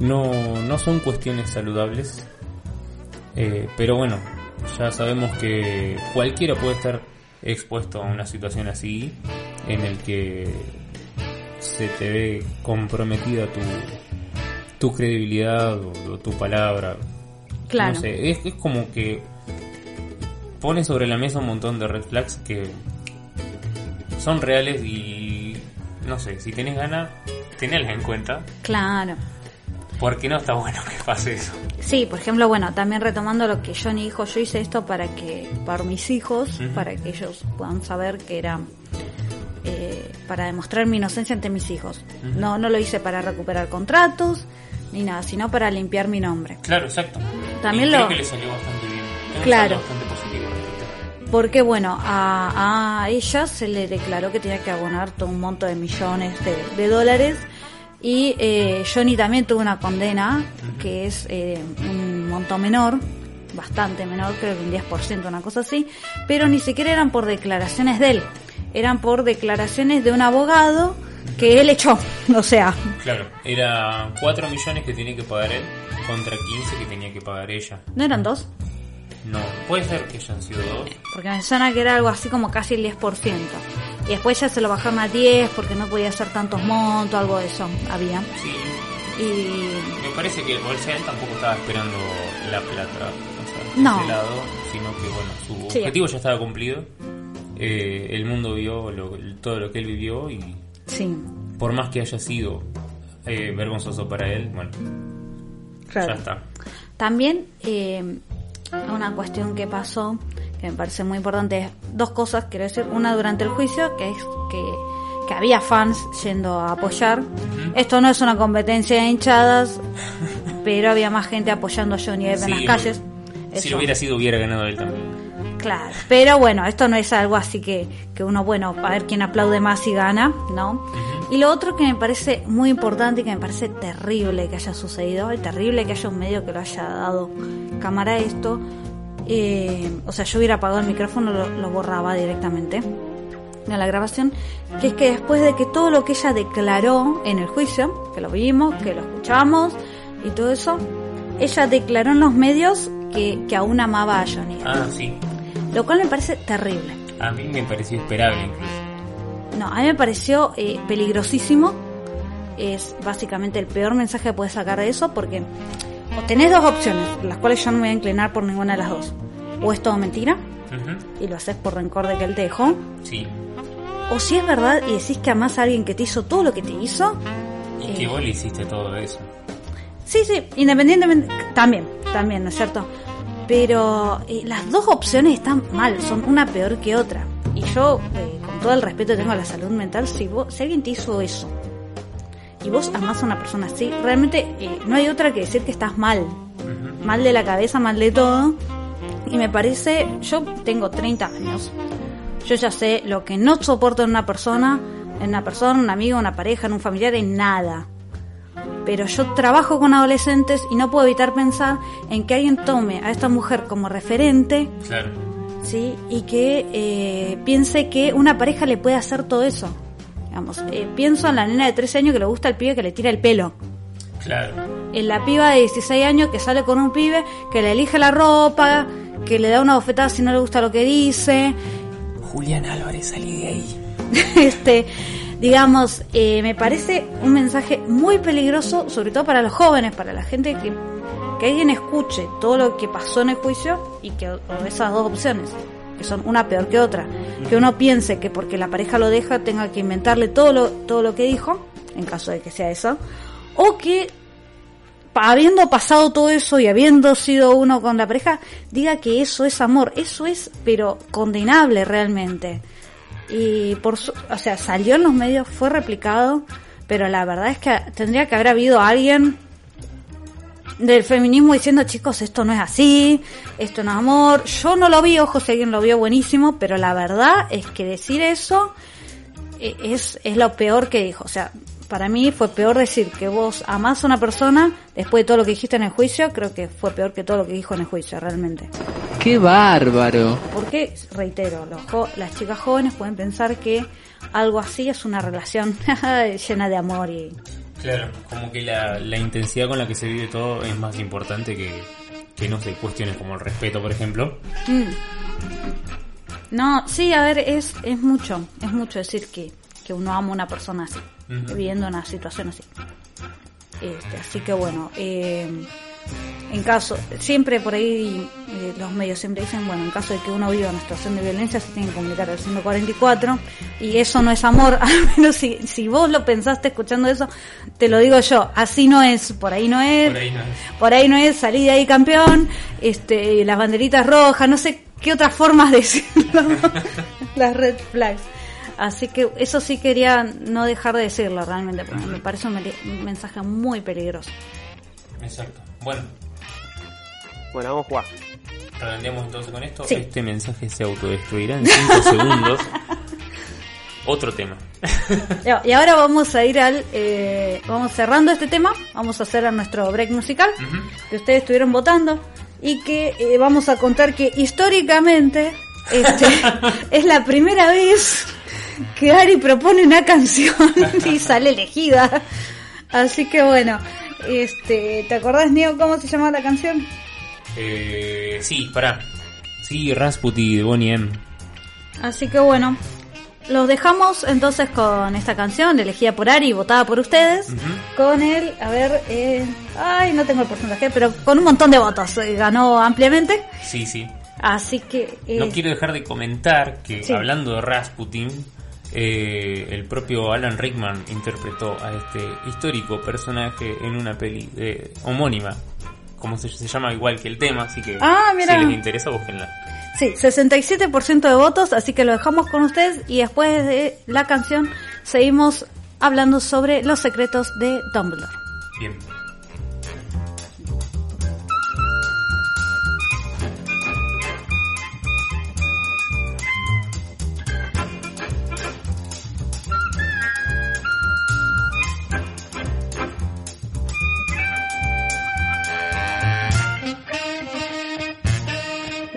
No, no son cuestiones saludables. Eh, pero bueno, ya sabemos que cualquiera puede estar expuesto a una situación así en el que se te ve comprometida tu, tu credibilidad o, o tu palabra. Claro. No sé, es, es como que pone sobre la mesa un montón de red flags que son reales y no sé, si tenés ganas, tenedlas en cuenta Claro. porque no está bueno que pase eso. Sí, por ejemplo, bueno, también retomando lo que Johnny dijo, yo hice esto para que, para mis hijos, para que ellos puedan saber que era eh, para demostrar mi inocencia ante mis hijos. No, no lo hice para recuperar contratos ni nada, sino para limpiar mi nombre. Claro, exacto. También y lo- creo que le salió bastante bien. Claro. bastante. Porque bueno, a, a ella se le declaró que tenía que abonar todo un monto de millones de, de dólares. Y eh, Johnny también tuvo una condena que es eh, un monto menor, bastante menor, creo que un 10%, una cosa así, pero ni siquiera eran por declaraciones de él, eran por declaraciones de un abogado que él echó, o sea, Claro, era 4 millones que tenía que pagar él contra 15 que tenía que pagar ella. ¿no eran dos? No, puede ser que hayan sido dos. Porque me suena que era algo así como casi el 10%. Y después ya se lo bajaron a 10 porque no podía hacer tantos montos, algo de eso había. Sí, Y me parece que sea, él tampoco estaba esperando la plata, o sea, de No. ese lado, sino que bueno, su Sí. objetivo ya estaba cumplido. Eh, el mundo vio lo- todo lo que él vivió y sí, por más que haya sido eh, vergonzoso para él, bueno, claro. ya está. También eh, una cuestión que pasó, que me parece muy importante, es dos cosas, quiero decir. Una durante el juicio, que es que, que había fans yendo a apoyar. Esto no es una competencia de hinchadas, pero había más gente apoyando a Johnny Depp en las calles. Si Eso. hubiera sido, hubiera ganado él también. Claro, pero bueno, esto no es algo así que, que uno, bueno, a ver quién aplaude más y gana, ¿no? Y lo otro que me parece muy importante y que me parece terrible que haya sucedido, y terrible que haya un medio que lo haya dado cámara a esto, eh, o sea, yo hubiera apagado el micrófono, lo, lo borraba directamente de la grabación, que es que después de que todo lo que ella declaró en el juicio, que lo vimos, que lo escuchamos y todo eso, ella declaró en los medios que, que aún amaba a Johnny. Ah, sí. Lo cual me parece terrible. A mí me pareció esperable incluso. No, a mí me pareció eh, peligrosísimo. Es básicamente el peor mensaje que puedes sacar de eso porque o tenés dos opciones, las cuales yo no me voy a inclinar por ninguna de las dos. O es todo mentira Ujú, y lo haces por rencor de que él te dejó. Sí. O si es verdad y decís que amás a alguien que te hizo todo lo que te hizo. Y eh, que vos le hiciste todo eso. Sí, sí, independientemente, también, también, ¿no es cierto? Pero eh, las dos opciones están mal, son una peor que otra. Y yo, eh, con todo el respeto que tengo a la salud mental, si, vos, si alguien te hizo eso y vos amás a una persona así, realmente eh, no hay otra que decir que estás mal. Mal de la cabeza, mal de todo. Y me parece, yo tengo 30 años. Yo ya sé lo que no soporto en una persona, en una persona, un amigo, una pareja, en un familiar, en nada pero yo trabajo con adolescentes y no puedo evitar pensar en que alguien tome a esta mujer como referente, Claro. ¿sí? Y que eh, piense que una pareja le puede hacer todo eso. Digamos, eh, pienso en la nena de 13 años que le gusta el pibe que le tira el pelo. Claro. En la piba de 16 años que sale con un pibe que le elige la ropa, que le da una bofetada si no le gusta lo que dice. Julián Álvarez, salí de ahí. este, digamos, eh, me parece un mensaje muy peligroso, sobre todo para los jóvenes, para la gente que, que alguien escuche todo lo que pasó en el juicio y que esas dos opciones, que son una peor que otra, que uno piense que porque la pareja lo deja tenga que inventarle todo lo, todo lo que dijo, en caso de que sea eso, o que habiendo pasado todo eso y habiendo sido uno con la pareja, diga que eso es amor, eso es pero condenable realmente. Y por su, o sea, salió en los medios, fue replicado, pero la verdad es que tendría que haber habido alguien del feminismo diciendo, chicos, esto no es así, esto no es amor. Yo no lo vi, ojo, si alguien lo vio buenísimo, pero la verdad es que decir eso eh, es, es lo peor que dijo. O sea, para mí fue peor decir que vos amás a una persona después de todo lo que dijiste en el juicio, creo que fue peor que todo lo que dijo en el juicio, realmente. Qué bárbaro. Porque, reitero, los jo- las chicas jóvenes pueden pensar que algo así es una relación llena de amor y... Claro, como que la, la intensidad con la que se vive todo es más importante que, que no sé, cuestiones como el respeto, por ejemplo. Mm. No, sí, a ver, es, es mucho, es mucho decir que, que uno ama a una persona así, Viviendo una situación así. Este, así que bueno, eh, en caso, siempre por ahí eh, los medios siempre dicen, bueno, en caso de que uno viva una situación de violencia se tiene que comunicar al 144 y eso no es amor, al menos si, si vos lo pensaste escuchando eso, te lo digo yo, así no es, por ahí no es, Por ahí no es. por ahí no es salir de ahí campeón, este, las banderitas rojas, no sé qué otras formas de decirlo, las red flags. Así que eso sí quería no dejar de decirlo realmente, porque me parece un, mensaje muy peligroso. Exacto. Bueno, Bueno, vamos a jugar. redondeamos entonces con esto. Sí. Este mensaje se autodestruirá en 5 segundos. Otro tema. Y ahora vamos a ir al, eh, vamos cerrando este tema, vamos a hacer nuestro break musical, que ustedes estuvieron votando, y que eh, vamos a contar que históricamente este, es la primera vez que Ari propone una canción y sale elegida. Así que bueno, este, ¿te acordás, Neo, cómo se llamaba la canción? Eh, sí, pará. Sí, Rasputi de Bonnie M. Así que bueno, los dejamos entonces con esta canción elegida por Ari, votada por ustedes, con el, a ver, eh, ay, no tengo el porcentaje, pero con un montón de votos, eh, ganó ampliamente, Sí, sí. así que... eh, No quiero dejar de comentar que Sí. hablando de Rasputin, eh, el propio Alan Rickman interpretó a este histórico personaje en una peli eh, homónima, como se, se llama igual que el tema, así que Ah, si les interesa, búsquenla. Sí, 67% de votos, así que lo dejamos con ustedes y después de la canción seguimos hablando sobre los secretos de Dumbledore. Bien.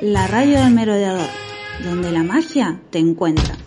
La radio del merodeador, donde la magia te encuentra.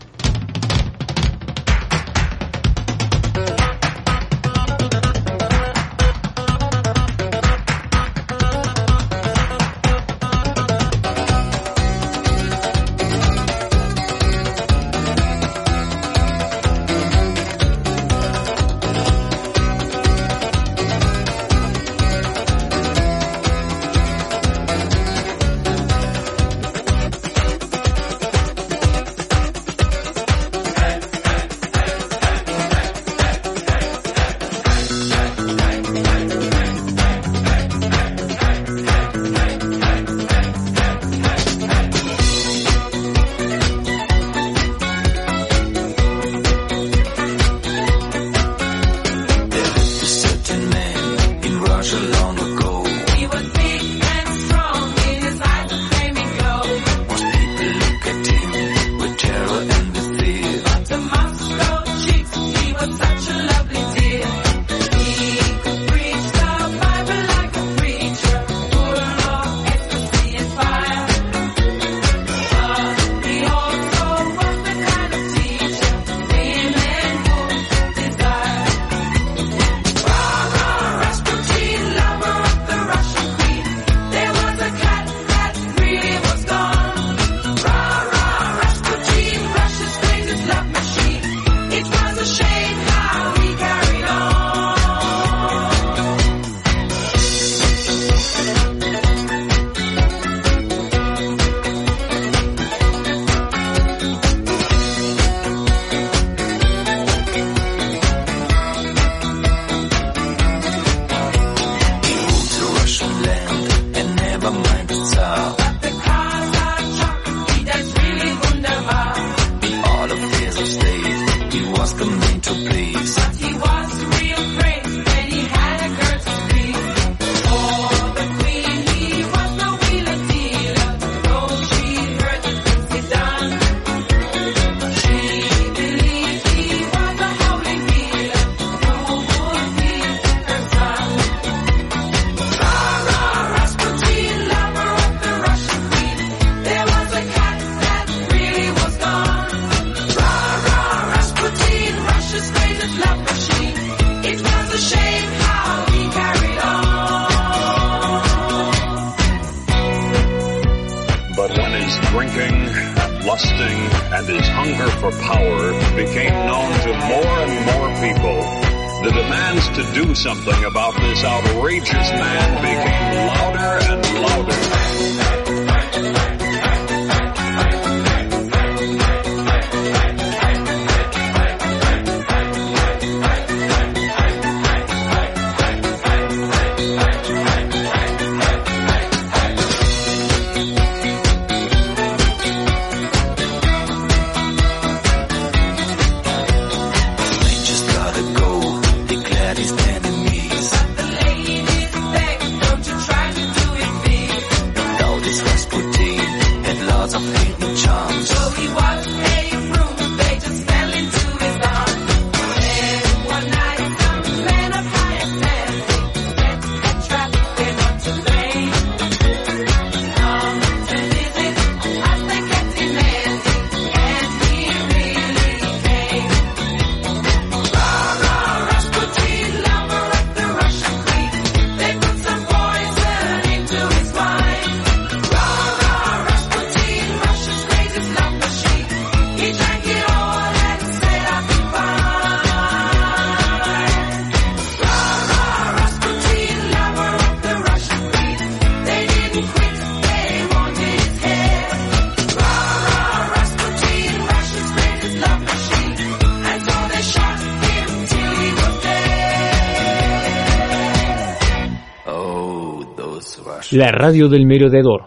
La radio del merodeador,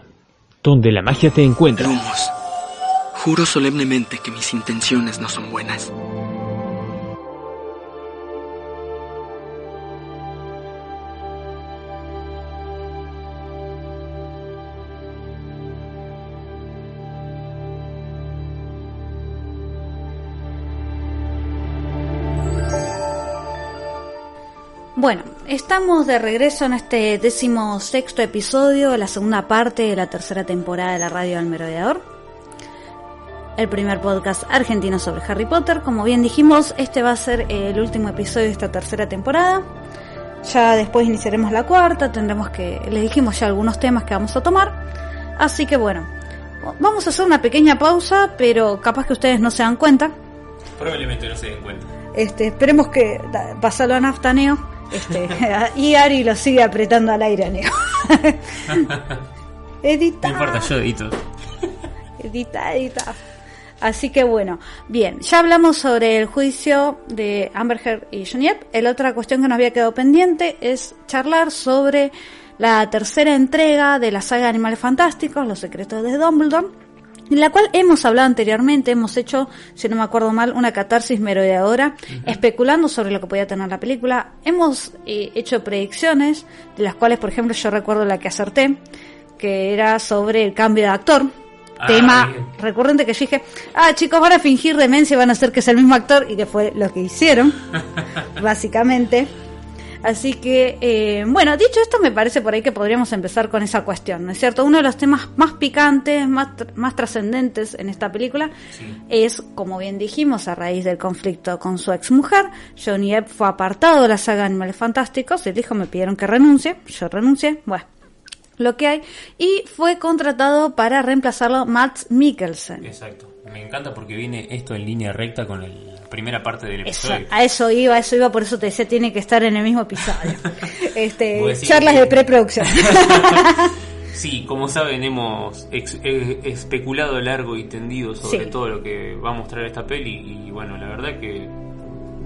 donde la magia te encuentra. Lumos. Juro solemnemente que mis intenciones no son buenas. Estamos de regreso en este décimo sexto episodio, la segunda parte de la tercera temporada de la radio del merodeador. El primer podcast argentino sobre Harry Potter. Como bien dijimos, este va a ser el último episodio de esta tercera temporada. Ya después iniciaremos la cuarta, tendremos que, les dijimos ya algunos temas que vamos a tomar. Así que bueno, vamos a hacer una pequeña pausa, pero capaz que ustedes no se dan cuenta. Probablemente no se den cuenta. Este, esperemos que pasarlo a nafta Neo. Este, y Ari lo sigue apretando al aire Neo. edita, No importa, yo edito. edita, edita. Así que bueno, bien, ya hablamos sobre el juicio de Amber Heard y Johnny Depp. La otra cuestión que nos había quedado pendiente es charlar sobre la tercera entrega de la saga de Animales Fantásticos, Los Secretos de Dumbledore, en la cual hemos hablado anteriormente, hemos hecho, si no me acuerdo mal, una catarsis merodeadora, especulando sobre lo que podía tener la película. Hemos eh, hecho predicciones, de las cuales, por ejemplo, yo recuerdo la que acerté, que era sobre el cambio de actor. Ah, tema bien. recurrente que yo dije, ah chicos, van a fingir demencia, van a hacer que es el mismo actor, y que fue lo que hicieron, básicamente. Así que, eh, bueno, dicho esto, me parece por ahí que podríamos empezar con esa cuestión, ¿no es cierto? Uno de los temas más picantes, más, tr- más trascendentes en esta película es, como bien dijimos, a raíz del conflicto con su ex mujer, Johnny Depp fue apartado de la saga Animales Fantásticos, él dijo, me pidieron que renuncie, yo renuncié, bueno, lo que hay, y fue contratado para reemplazarlo Matt Mikkelsen. Exacto. Me encanta porque viene esto en línea recta con el- primera parte del Eso, episodio. a eso iba, a eso iba, por eso te decía, tiene que estar en el mismo episodio. este, charlas que- de preproducción. Sí, como saben, hemos ex- eh, especulado largo y tendido sobre Sí. todo lo que va a mostrar esta peli y bueno, la verdad que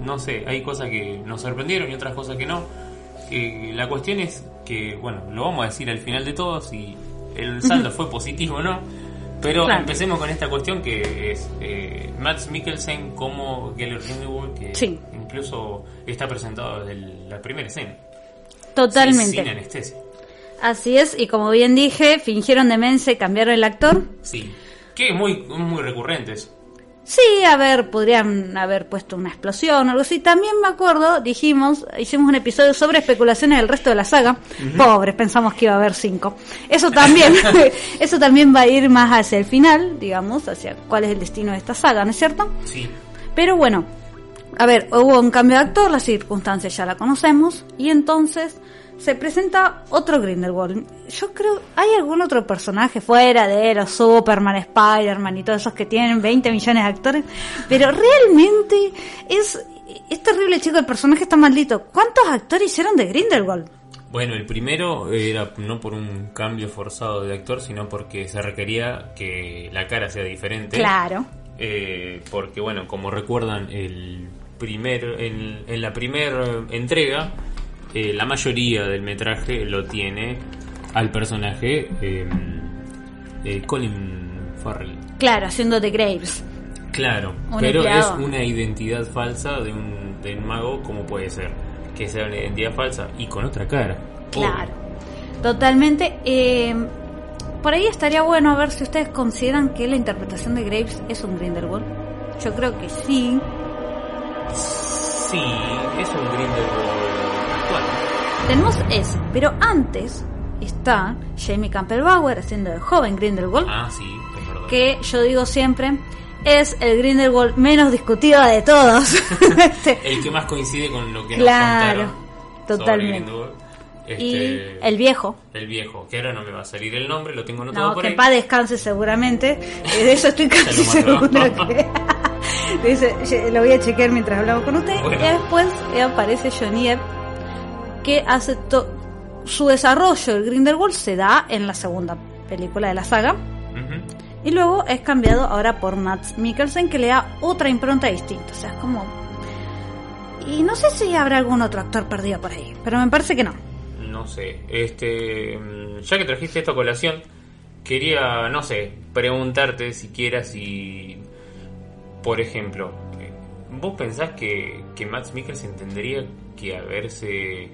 no sé, hay cosas que nos sorprendieron y otras cosas que no. Eh, la cuestión es que, bueno, lo vamos a decir al final de todo si el saldo fue positivo o no. Pero Claro. empecemos con esta cuestión que es eh, Max Mikkelsen como Geller Grindelwald, que Sí. incluso está presentado desde la primera escena. Totalmente. Sin, sin anestesia. Así es, y como bien dije, fingieron demencia y cambiaron el actor. Sí. Que es muy, muy recurrente eso. Sí, a ver, podrían haber puesto una explosión o algo así. También me acuerdo, dijimos, hicimos un episodio sobre especulaciones del resto de la saga. Pobres, pensamos que iba a haber cinco. Eso también, eso también va a ir más hacia el final, digamos, hacia cuál es el destino de esta saga, ¿no es cierto? Sí. Pero bueno, a ver, hubo un cambio de actor, las circunstancias ya la conocemos, y entonces se presenta otro Grindelwald. Yo creo, ¿hay algún otro personaje fuera de los Superman, Spider-Man y todos esos que tienen 20 millones de actores? Pero realmente es, es terrible, chico, el personaje está maldito. ¿Cuántos actores hicieron de Grindelwald? Bueno, el primero era no por un cambio forzado de actor, sino porque se requería que la cara sea diferente. Claro. Eh, porque, bueno, como recuerdan, el primer, en, en la primera entrega, eh, la mayoría del metraje lo tiene al personaje eh, eh, Colin Farrell. Claro, haciendo de Graves. Claro, Un pero empleado. es una identidad falsa de un, de un mago, como puede ser? Que sea una identidad falsa y con otra cara. Claro, totalmente. Eh, por ahí estaría bueno a ver si ustedes consideran que la interpretación de Graves es un Grindelwald. Yo creo que sí. Sí, es un Grindelwald. Tenemos ese, pero antes está Jamie Campbell Bower haciendo de joven Grindelwald, Ah, sí, es que yo digo siempre es el Grindelwald menos discutido de todos. Este, El que más coincide con lo que nos Claro, contaron. sobre totalmente. Este, y el viejo. el viejo, que ahora no me va a salir el nombre, lo tengo anotado No, por que ahí. paz descanse seguramente. Eh, De eso estoy casi segura que. Dice, "Ye- lo voy a chequear mientras hablamos con usted. Bueno. Y después eh, aparece Johnny Depp, que hace su desarrollo, el Grindelwald, se da en la segunda película de la saga. Y luego es cambiado ahora por Matt Mikkelsen, que le da otra impronta distinta. O sea, es como. Y no sé si habrá algún otro actor perdido por ahí, pero me parece que no. No sé, este, mm, ya que trajiste esta colación, quería, no sé, preguntarte siquiera si, por ejemplo, eh, ¿vos pensás que, que Max Mikkelsen tendría que haberse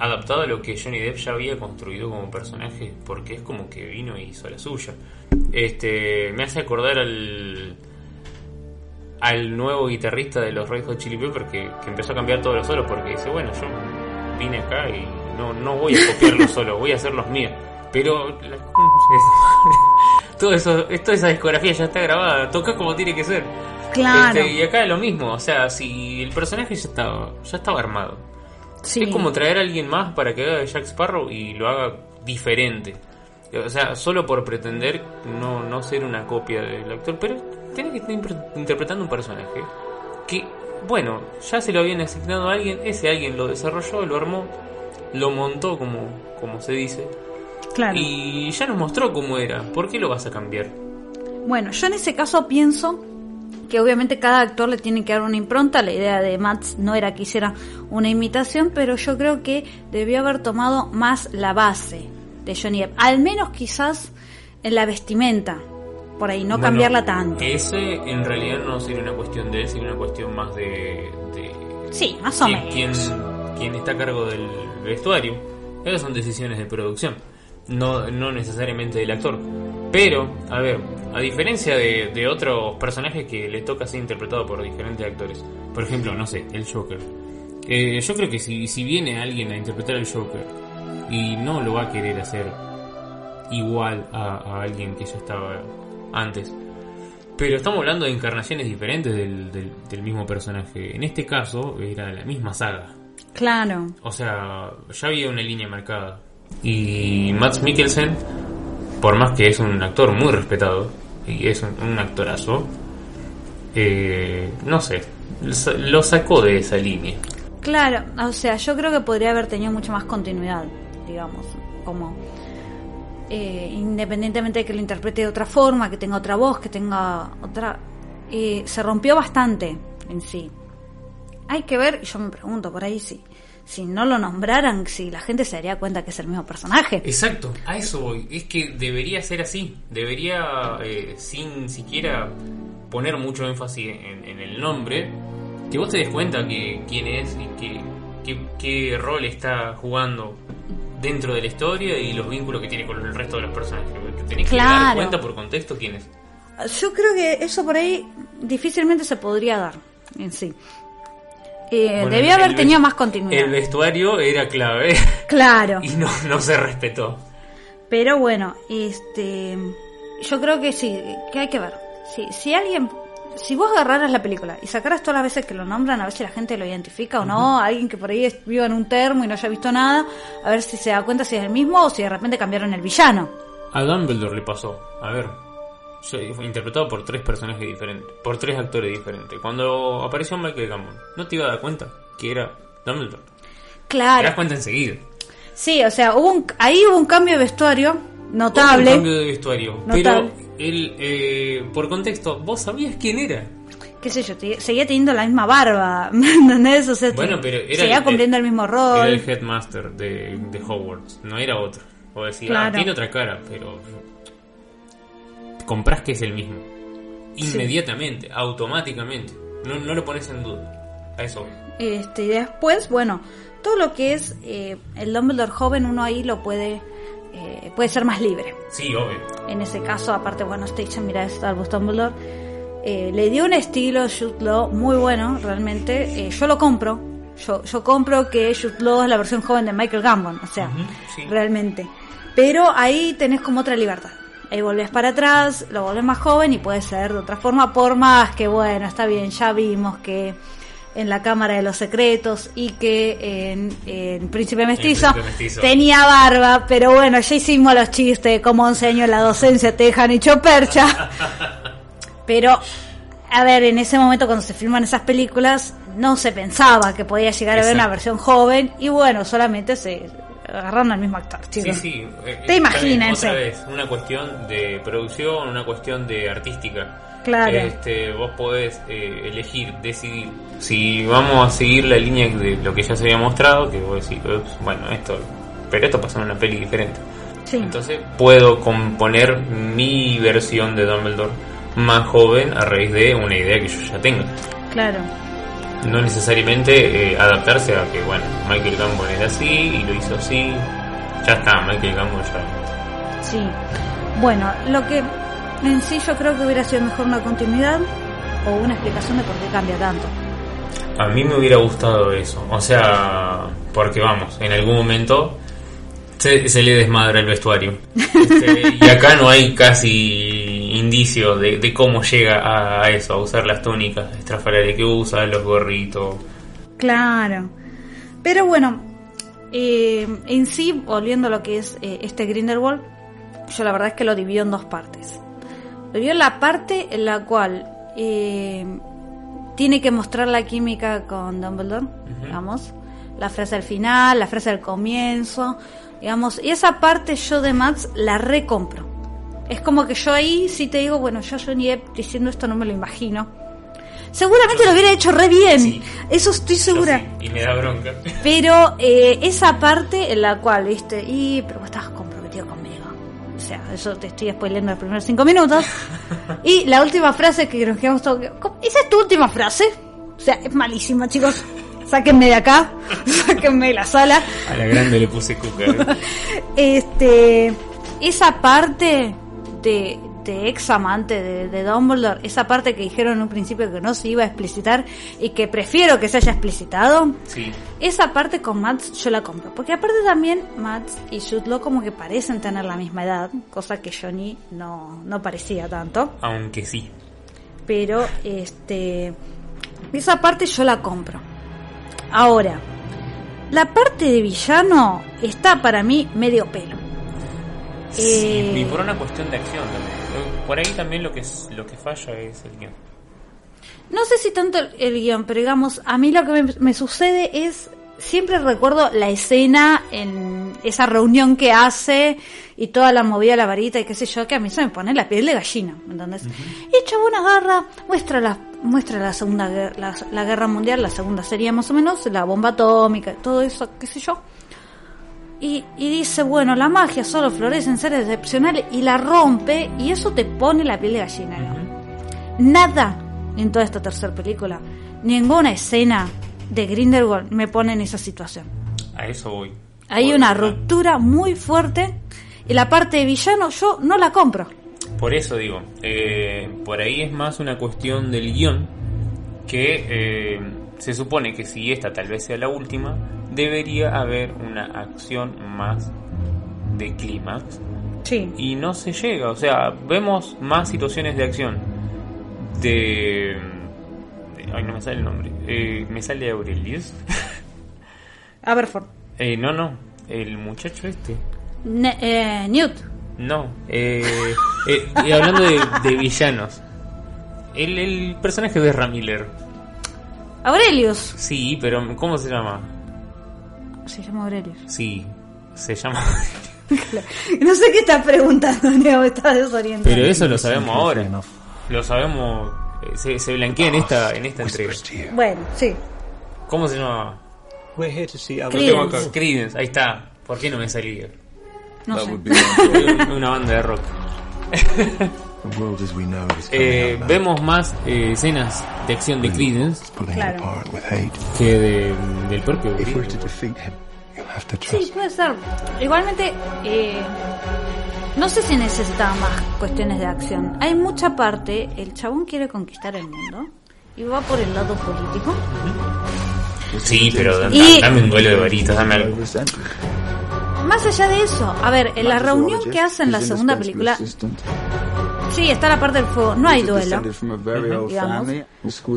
adaptado a lo que Johnny Depp ya había construido como personaje? Porque es como que vino y hizo la suya. Este, me hace acordar al al nuevo guitarrista de los Red Hot Chili Peppers que, que empezó a cambiar todos los solos porque dice, bueno, yo vine acá y no, no voy a copiar los solos, voy a hacer los míos. Pero la todo eso, toda esa discografía ya está grabada, toca como tiene que ser. Claro. Este, y acá es lo mismo, o sea, si el personaje ya estaba, ya estaba armado. Sí. Es como traer a alguien más para que haga de Jack Sparrow y lo haga diferente. O sea, solo por pretender no, no ser una copia del actor, pero tiene que estar interpretando un personaje que, bueno, ya se lo habían asignado a alguien, ese alguien lo desarrolló, lo armó, lo montó como, como se dice, Claro. y ya nos mostró cómo era. ¿Por qué lo vas a cambiar? Bueno, yo en ese caso pienso que obviamente cada actor le tiene que dar una impronta. La idea de Mats no era que hiciera una imitación, pero yo creo que debió haber tomado más la base de Johnny Depp. Al menos quizás en la vestimenta, por ahí, no Bueno, cambiarla tanto. Ese en realidad no sería una cuestión de él, sino una cuestión más de, de Sí, más o menos. quién, quién está a cargo del vestuario. Esas son decisiones de producción, no, no necesariamente del actor. Pero, a ver, a diferencia de, de otros personajes que le toca ser interpretado por diferentes actores, por ejemplo, no sé, el Joker. Eh, yo creo que si, si viene alguien a interpretar al Joker y no lo va a querer hacer igual a, a alguien que ya estaba antes, pero estamos hablando de encarnaciones diferentes del, del, del mismo personaje. En este caso era la misma saga. Claro. O sea, ya había una línea marcada. Y Max Mikkelsen, por más que es un actor muy respetado, y es un, actorazo, eh, no sé, lo sa- lo sacó de esa línea. Claro, o sea, yo creo que podría haber tenido mucho más continuidad, digamos, como eh, independientemente de que lo interprete de otra forma, que tenga otra voz, que tenga otra... eh, se rompió bastante en sí. Hay que ver, y yo me pregunto por ahí si, si no lo nombraran, si la gente se daría cuenta que es el mismo personaje. Exacto, a eso voy. Es que debería ser así. Debería, eh, sin siquiera poner mucho énfasis en, en el nombre, que vos te des cuenta que quién es y que, que- qué rol está jugando dentro de la historia y los vínculos que tiene con el resto de los personajes. Tenés que dar cuenta por contexto quién es. Yo creo que eso por ahí difícilmente se podría dar en sí. Eh, Bueno, haber tenido más continuidad. El vestuario era clave Claro. y no, no se respetó. Pero bueno, este, yo creo que sí, que hay que ver. Si, si alguien, si vos agarraras la película y sacaras todas las veces que lo nombran, a ver si la gente lo identifica o no, alguien que por ahí viva en un termo y no haya visto nada, a ver si se da cuenta si es el mismo o si de repente cambiaron el villano. A Dumbledore le pasó. A ver, fue interpretado por tres personajes diferentes, por tres actores diferentes. Cuando apareció Michael Gambon, no te iba a dar cuenta que era Dumbledore. Te das Claro. cuenta enseguida. Sí, o sea, hubo un, ahí hubo un cambio de vestuario notable. Hubo Un cambio de vestuario. Notable. Pero él, eh, por contexto, vos sabías quién era. qué sé yo, te- seguía teniendo la misma barba, ¿me entendés? O sea, Bueno, pero era seguía el- cumpliendo el mismo rol. Era el headmaster de, de Hogwarts, no era otro. O decir, ah, Claro. tiene otra cara, pero compras que es el mismo. Inmediatamente, automáticamente. No, no lo pones en duda. A eso. Este, y después, bueno, todo lo que es eh, el Dumbledore joven, uno ahí lo puede eh, puede ser más libre. Sí, obvio. En ese caso, aparte, bueno, Station, mira, es Albus Dumbledore. eh, le dio un estilo Law muy bueno, realmente. Yo lo compro. Yo, yo compro que Law es la versión joven de Michael Gambon, o sea, sí. realmente. Pero ahí tenés como otra libertad. Ahí volvés para atrás, lo volvés más joven y puede ser de otra forma, por más que, bueno, está bien, ya vimos que en la Cámara de los Secretos y que en, en Príncipe Mestizo, Príncipe Mestizo. tenía barba, pero bueno, ya hicimos los chistes de cómo once años en la docencia te dejan hecho percha. Pero, a ver, en ese momento cuando se filman esas películas, no se pensaba que podía llegar a ver una versión joven y bueno, solamente se agarraron al mismo actor, Sí, chicos. sí. eh, Te eh, imagínense. Otra vez, una cuestión de producción, una cuestión de artística. Claro. Este, vos podés eh, elegir, decidir si vamos a seguir la línea de lo que ya se había mostrado, que vos decís, "Ups, bueno, esto, pero esto pasó en una peli diferente. Sí. Entonces puedo componer mi versión de Dumbledore más joven a raíz de una idea que yo ya tengo. Claro. No necesariamente eh, adaptarse a que, bueno, Michael Gambon era así y lo hizo así. Ya está, Michael Gambon ya. Sí. Bueno, lo que en sí yo creo que hubiera sido mejor una continuidad o una explicación de por qué cambia tanto. A mí me hubiera gustado eso. O sea, porque vamos, en algún momento se, se le desmadra el vestuario. Este, y acá no hay casi indicios de, de cómo llega a, a eso, a usar las túnicas estrafalarias que usa, los gorritos. Claro. Pero bueno, eh, en sí, volviendo a lo que es eh, este Grindelwald, yo la verdad es que lo divido en dos partes. Lo divido en la parte en la cual eh, tiene que mostrar la química con Dumbledore, digamos, la frase al final, la frase al comienzo, digamos, y esa parte yo de Max la recompro. Es como que yo ahí sí te digo, bueno, yo Johnny Depp diciendo esto no me lo imagino. Seguramente lo hubiera hecho re bien, Sí. eso estoy segura. Sí, y me da bronca. Pero eh, esa parte en la cual, viste, y pero vos estabas comprometido conmigo. O sea, eso te estoy spoileando los primeros cinco minutos. y la última frase que nos quedamos todos. ¿Esa es tu última frase? O sea, es malísima, chicos. Sáquenme de acá, sáquenme de la sala. A la grande le puse cuca. ¿eh? Este, esa parte de, de ex amante de, de Dumbledore, esa parte que dijeron en un principio que no se iba a explicitar y que prefiero que se haya explicitado, Sí. esa parte con Matt yo la compro. Porque aparte también Matt y Jude como que parecen tener la misma edad, cosa que Johnny no, no parecía tanto. Aunque sí. Pero este esa parte yo la compro. Ahora, la parte de villano está para mí medio pelo. Sí, Eh, y por una cuestión de acción también. Por ahí también lo que es, lo que falla es el guion. No sé si tanto el, el guion, pero digamos, a mí lo que me, me sucede es, siempre recuerdo la escena en esa reunión que hace y toda la movida de la varita y qué sé yo, que a mí se me pone la piel de gallina, ¿me entendés? Y el chabón agarra, muestra las, muestra la segunda la, la guerra mundial, la segunda sería más o menos, la bomba atómica, todo eso, qué sé yo. Y, y dice, bueno, la magia solo florece en seres excepcionales y la rompe y eso te pone la piel de gallina. ¿no? Nada en toda esta tercera película, ninguna escena de Grindelwald me pone en esa situación. A eso voy. Hay Por- una ruptura muy fuerte y la parte de villano yo no la compro. Por eso digo, eh, por ahí es más una cuestión del guion que eh, se supone que si esta tal vez sea la última, debería haber una acción más de clímax Sí. y no se llega, o sea, vemos más situaciones de acción de... Ay, no me sale el nombre. Eh, me sale Aurelius. Aberford. Eh, no, no, el muchacho este. Ne- eh, Newt. No, eh, eh, y hablando de, de villanos. El, el personaje de Ramiller. Aurelius. Sí, pero ¿cómo se llama? Se llama Aurelius. Sí, se llama. No sé qué estás preguntando, Neo, estás desorientado. Pero eso lo sabemos ahora. Lo sabemos. eh, Se, se blanquea en esta, en esta entrega. Bueno, sí. ¿Cómo se llama? We're here to see. Creedence, ahí está. ¿Por qué no me salía? No sé. Una banda de rock. Eh, vemos más eh, escenas de acción de Creedence Claro. que de, del propio. Sí, puede ser. Igualmente, eh, no sé si necesitaba más cuestiones de acción. Hay mucha parte, el chabón quiere conquistar el mundo y va por el lado político. Sí, pero Y- dame un duelo de varitas, dame algo. Más allá de eso, a ver, en la reunión que hace en la segunda película, sí, está la parte del fuego, no hay duelo, digamos.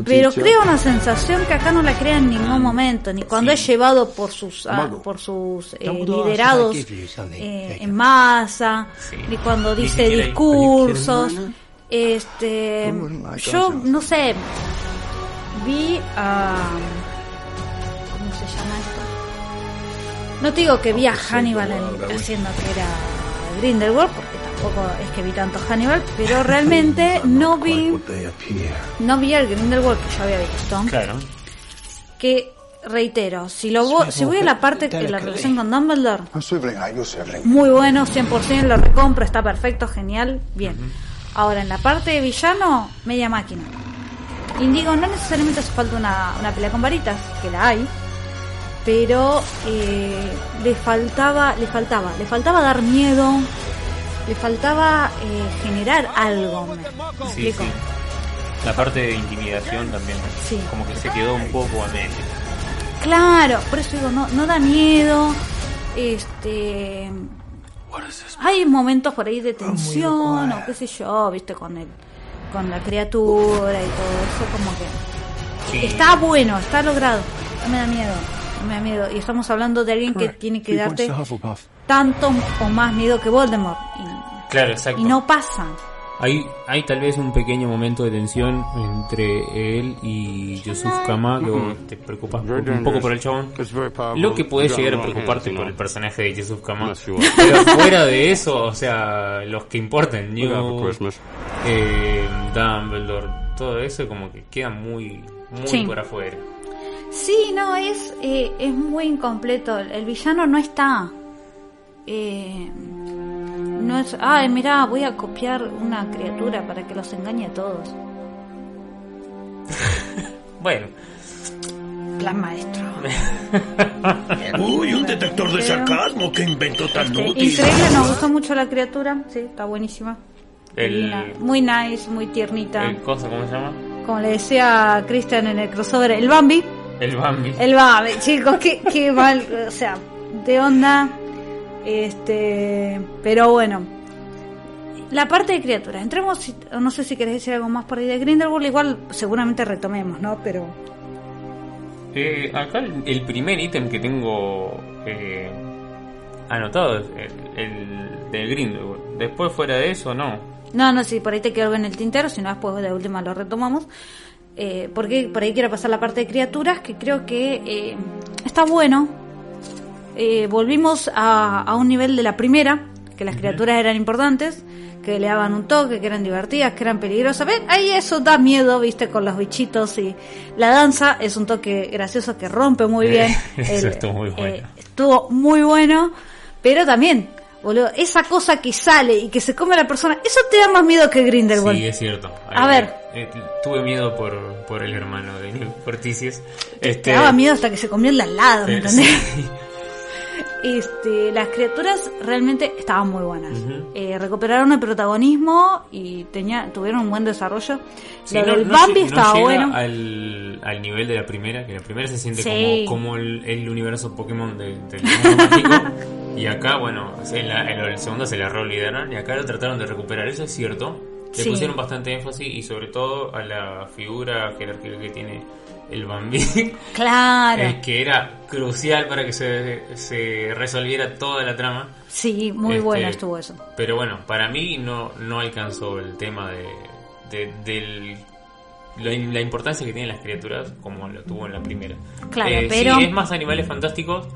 Pero creo una sensación que acá no la crea en ningún momento, ni cuando es llevado por sus ah, por sus eh, liderados eh, en masa, ni cuando dice discursos. Este, yo no sé, vi a ¿cómo No te digo que vi a Hannibal en- haciendo que era Grindelwald, porque tampoco es que vi tanto Hannibal, pero realmente no vi no vi el Grindelwald que yo había visto. Claro. Que reitero, si lo vo- si voy a la parte de la relación con Dumbledore, muy bueno, 100%, lo recompro, está perfecto, genial, bien. Ahora, en la parte de villano, media máquina. Y digo, no necesariamente hace falta una, una pelea con varitas, que la hay, pero eh, le faltaba, le faltaba, le faltaba dar miedo, le faltaba eh, generar algo. ¿me- me Sí, sí. La parte de intimidación también. Sí. Como que se quedó un poco a medio. Claro, por eso digo, no, no da miedo. Este. Hay momentos por ahí de tensión o qué sé yo, viste, con el, con la criatura y todo eso, como que. Sí. Está bueno, está logrado. No me da miedo, me da miedo. Y estamos hablando de alguien que tiene que darte tanto o más miedo que Voldemort. Claro, Y, exacto. y no pasa. Hay, hay tal vez un pequeño momento de tensión entre él y Yusuf Kama, que te preocupas un poco por el chabón. Lo que puede llegar a preocuparte por el personaje de Yusuf Kama. Pero fuera de eso, o sea, los que importan, Newt, eh, Dumbledore, todo eso como que queda muy, muy Sí. por afuera. Sí, no, es, eh, es muy incompleto. El, villano no está. Eh, no es, ay, mira, voy a copiar una criatura para que los engañe a todos. Bueno, Plan maestro. Uy, un detector de sarcasmo. ¿Qué invento tan útil? Increíble, nos gustó mucho la criatura. Sí, está buenísima. el. Muy nice, muy tiernita. el cosa, ¿cómo se llama? Como le decía Christian en el crossover, el Bambi. El Bambi. El Bambi, chicos, qué, qué mal, o sea, de onda. Este, pero bueno. La parte de criaturas, entremos, no sé si querés decir algo más por ahí de Grindelwald, igual seguramente retomemos, ¿no? Pero Eh, acá el, el primer ítem que tengo eh, anotado es el, el del Grindelwald. Después fuera de eso, no. no, no, si por ahí te quedó algo en el tintero, si no después de última lo retomamos. Eh, porque por ahí quiero pasar la parte de criaturas, que creo que eh, está bueno. Eh, volvimos a, a un nivel de la primera, que las criaturas eran importantes, que le daban un toque, que eran divertidas, que eran peligrosas. ¿Ven? Ahí eso da miedo, viste, con los bichitos y la danza es un toque gracioso que rompe muy bien. Eso El- estuvo muy bueno. eh, estuvo muy bueno, pero también, boludo, esa cosa que sale y que se come a la persona, eso te da más miedo que Grindelwald. Sí, es cierto. A Ahí, ver. eh, tuve miedo por, por el hermano de Forticius. Te Este, daba miedo hasta que se comió el de al lado, ¿me eh, entendés? sí. Este, las criaturas realmente estaban muy buenas. Eh, recuperaron el protagonismo y tenía, tuvieron un buen desarrollo. Sí, Lo no- Bambi no estaba llega bueno. Al, al nivel de la primera, que la primera se siente Sí. como, como el, el universo Pokémon de- del mundo mágico. Y acá, bueno, en, la- en el segundo se la reolvidaron y acá lo trataron de recuperar. Eso es cierto. Le Sí. pusieron bastante énfasis y sobre todo a la figura jerárquica que tiene el Bambi. Claro. eh, que era crucial para que se, se resolviera toda la trama. Sí, muy Este, bueno estuvo eso. Pero bueno, para mí no, no alcanzó el tema de, de- del la, la importancia que tienen las criaturas como lo tuvo en la primera. Claro, Eh, pero- Sí, es más animales fantásticos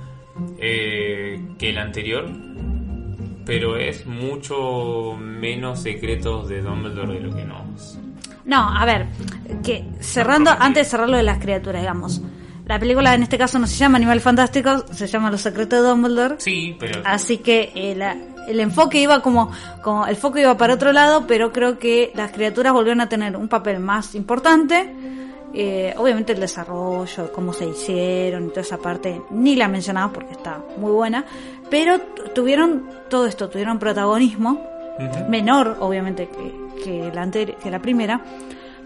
eh, que el anterior, pero es mucho menos secretos de Dumbledore de lo que nos... No, a ver, que cerrando, antes de cerrar lo de las criaturas, digamos. La película en este caso no se llama Animal Fantástico, se llama Los Secretos de Dumbledore. Sí, pero... Así que eh, la- el enfoque iba como, como, el foco iba para otro lado, pero creo que las criaturas volvieron a tener un papel más importante. Eh, obviamente el desarrollo, cómo se hicieron y toda esa parte, ni la mencionaba porque está muy buena, pero tu- tuvieron todo esto, tuvieron protagonismo, Menor obviamente que, que la, anteri- que la primera,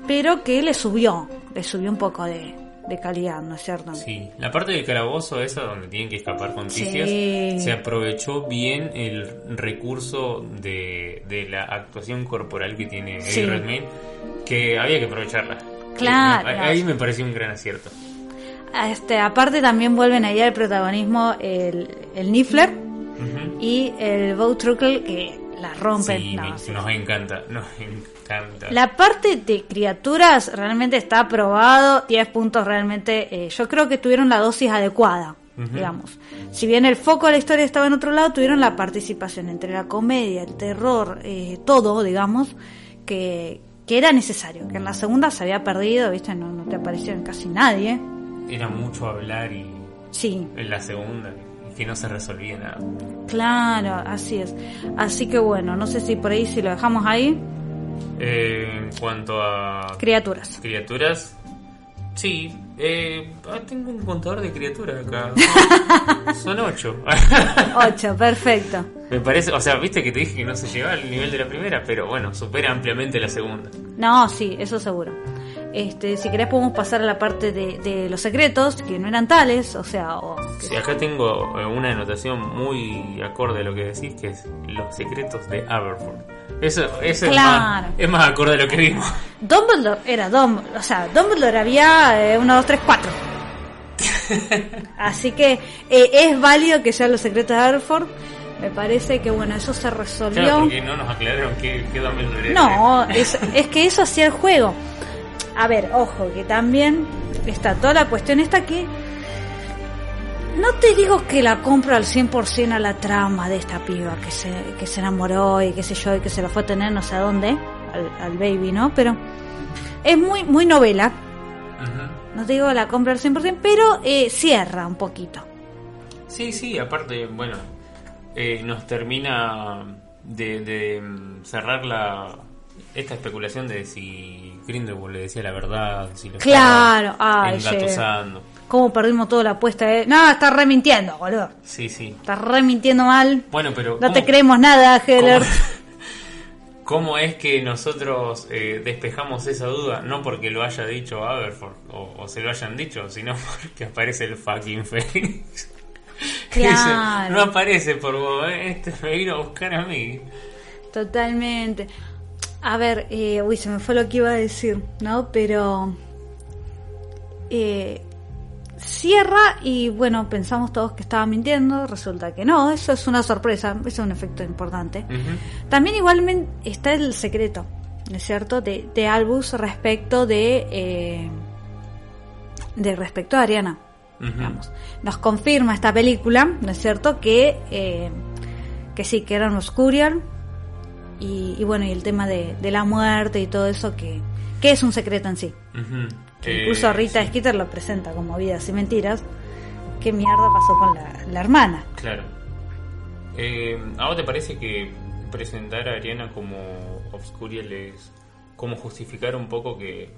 pero que le subió, le subió un poco de, de calidad, ¿no es cierto? Sí, la parte del calabozo esa donde tienen que escapar con Sí. Ticias, se aprovechó bien el recurso de, de la actuación corporal que tiene Eddie Sí. Redmayne, que había que aprovecharla. Claro. Ahí me pareció un gran acierto. Este, aparte también vuelven ahí al protagonismo el, el Niffler y el Bowtruckle que la rompen. Sí, No, me- sí. nos encanta, nos encanta. La parte de criaturas realmente está aprobado, 10 puntos realmente, eh, yo creo que tuvieron la dosis adecuada, digamos. Si bien el foco de la historia estaba en otro lado, tuvieron la participación entre la comedia, el terror, eh, todo, digamos, que, que era necesario, que en la segunda se había perdido, ¿viste? No, no te aparecieron casi nadie. Era mucho hablar y Sí, en la segunda que no se resolvía nada. Claro, así es. Así que bueno, no sé si por ahí si lo dejamos ahí. Eh, en cuanto a Criaturas. criaturas, sí, eh, ah, tengo un contador de criaturas acá. Son ocho. 8, perfecto. Me parece, o sea, viste que te dije que no se llegaba al nivel de la primera, pero bueno, supera ampliamente la segunda. No, sí, eso seguro. Este, si querés podemos pasar a la parte de, de los secretos, que no eran tales, o sea, o- Sí, acá tengo eh, una anotación muy acorde a lo que decís, que es los secretos de Aberford. Eso, eso es, más, es más acorde a lo que vimos. Dumbledore era Dumbledore, o sea, Dumbledore había 1, 2, 3, 4. Así que eh, es válido que sean los secretos de Hereford. Me parece que bueno, eso se resolvió. Claro, porque no nos aclararon qué, qué Dumbledore. No, es, es que eso hacía el juego. A ver, ojo, que también está toda la cuestión esta que... No te digo que la compro al 100% a la trama de esta piba que se, que se enamoró y qué sé yo, y que se lo fue a tener no sé a dónde, al, al baby, ¿no? Pero es muy, muy novela. No te digo la compro al 100%, pero eh, cierra un poquito. Sí, sí, aparte, bueno, eh, nos termina de, de, mm, cerrar la esta especulación de si Grindelwald le decía la verdad, si lo Claro, ay, engatusando. ¿Cómo perdimos toda la apuesta? Eh? No, estás remintiendo, boludo. Sí, sí. Estás remintiendo mal. Bueno, pero No te ¿cómo- creemos nada, Heller. ¿Cómo, cómo es que nosotros eh, despejamos esa duda? No porque lo haya dicho Aberford o, o se lo hayan dicho, sino porque aparece el fucking Félix. Claro. no aparece por vos, ¿eh? este me vino a buscar a mí. Totalmente. A ver, eh, uy, se me fue lo que iba a decir, ¿no? Pero eh, cierra y bueno, pensamos todos que estaba mintiendo, resulta que no, eso es una sorpresa, eso es un efecto importante. Ujú. También igualmente está el secreto, ¿no es cierto? De, de Albus respecto de, eh, de respecto a Ariana. Digamos. Nos confirma esta película, ¿no es cierto? Que, eh, que sí, que eran Oscurial. Y, y bueno, y el tema de, de la muerte y todo eso, que, que es un secreto en sí. Que Eh, incluso Rita sí, Skeeter lo presenta como vidas y mentiras. ¿Qué mierda pasó con la, la hermana? Claro. Eh, ¿A vos te parece que presentar a Ariana como Obscurial es como justificar un poco que,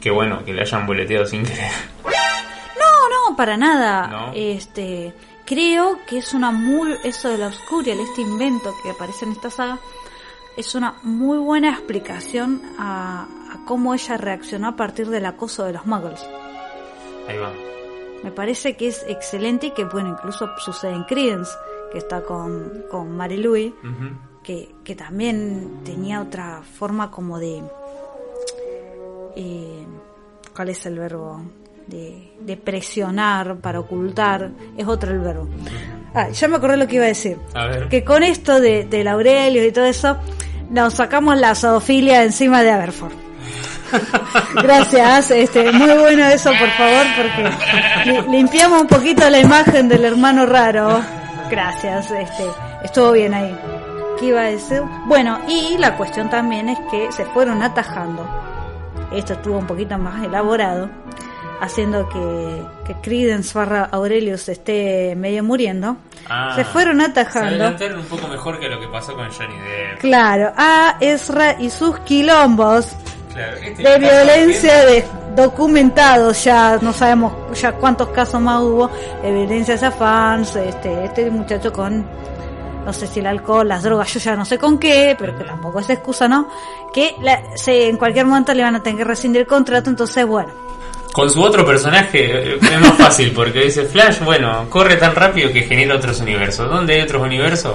que bueno, que le hayan boleteado sin querer? No, no, para nada. ¿No? Este, creo que es una muy eso de la Obscurial, este invento que aparece en esta saga, es una muy buena explicación a, a cómo ella reaccionó a partir del acoso de los muggles. Ahí va. Me parece que es excelente y que, bueno, incluso sucede en Credence, que está con, con Mary que, que también tenía otra forma como de... eh, ¿Cuál es el verbo? De, de presionar para ocultar. Es otro el verbo. Ah, ya me acordé lo que iba a decir. A ver. Que con esto de, del Aurelio y todo eso, nos sacamos la zoofilia encima de Aberford. Gracias, este, muy bueno eso, por favor, porque li- limpiamos un poquito la imagen del hermano raro. Gracias, este, estuvo bien ahí. ¿Qué iba a decir? Bueno, y la cuestión también es que se fueron atajando. Esto estuvo un poquito más elaborado, haciendo que, que Credence barra Aurelius esté medio muriendo. Ah, se fueron Se atajando. adelantaron un poco mejor que lo que pasó con Johnny Depp. Claro, a Ezra y sus quilombos Claro, este de violencia de documentados, ya no sabemos ya cuántos casos más hubo de violencia hacia fans, este, este muchacho con no sé si el alcohol, las drogas, yo ya no sé con qué, pero que tampoco es excusa, ¿no? Que la- se, en cualquier momento le van a tener que rescindir el contrato, entonces bueno, Con su otro personaje eh, es más fácil porque dice Flash, bueno, corre tan rápido que genera otros universos. ¿Dónde hay otros universos?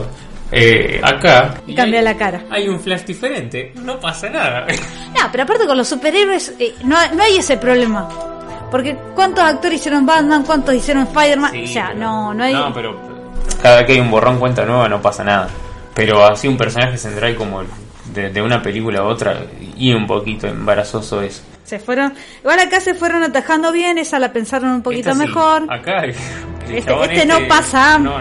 Eh, acá. y cambia hay, la cara. hay un Flash diferente, no pasa nada. No, pero aparte con los superhéroes eh, no, no hay ese problema. Porque ¿cuántos actores hicieron Batman? ¿Cuántos hicieron Spider-Man? Sí, o sea, pero- no, no hay... No, pero cada que hay un borrón cuenta nueva no pasa nada. Pero así un personaje central como de, de una película a otra y un poquito embarazoso es. Se fueron... Igual acá se fueron atajando bien, esa la pensaron un poquito Esta sí, mejor. Acá Este- este no pasa. No,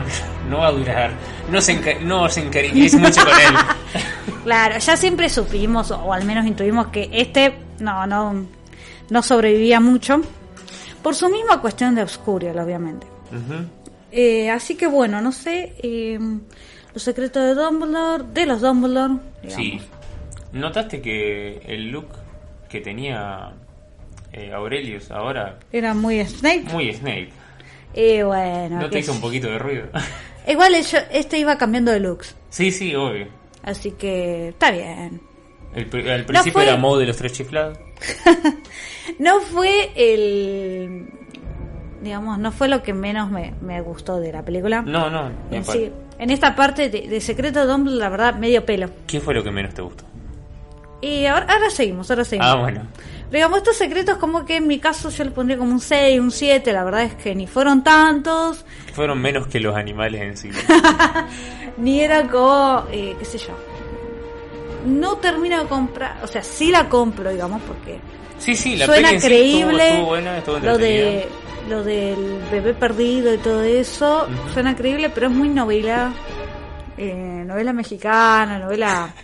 no va a durar. No se, enca- no se encariñéis mucho con él. Claro, ya siempre supimos, o al menos intuimos que este no, no, no sobrevivía mucho. Por su misma cuestión de Obscurial, obviamente. Eh, así que bueno, no sé, eh, los secretos de Dumbledore, de los Dumbledore, digamos. Sí. ¿Notaste que el look que tenía eh, Aurelius ahora, Era muy Snape. muy Snape? Y bueno, ¿No te hizo un poquito de ruido? igual yo- este iba cambiando de looks, sí, sí, obvio. así que está bien. El, al principio fue- era Moe de los tres chiflados. No fue el, digamos, no fue lo que menos me, me gustó de la película. No, no. En, sí, en esta parte de, de Secreto de Dumbledore, la verdad, medio pelo. ¿Qué fue lo que menos te gustó? Y ahora, ahora seguimos, ahora seguimos. Ah, bueno. Pero digamos, estos secretos como que en mi caso yo le pondría como un 6, un 7, la verdad es que ni fueron tantos, Fueron menos que los animales en sí. ni era como, eh, qué sé yo. No termino de comprar, o sea, sí la compro, digamos, porque Sí, sí, la suena sí creíble estuvo, estuvo buena, estuvo lo de lo del bebé perdido y todo eso suena creíble pero es muy novela eh, novela mexicana novela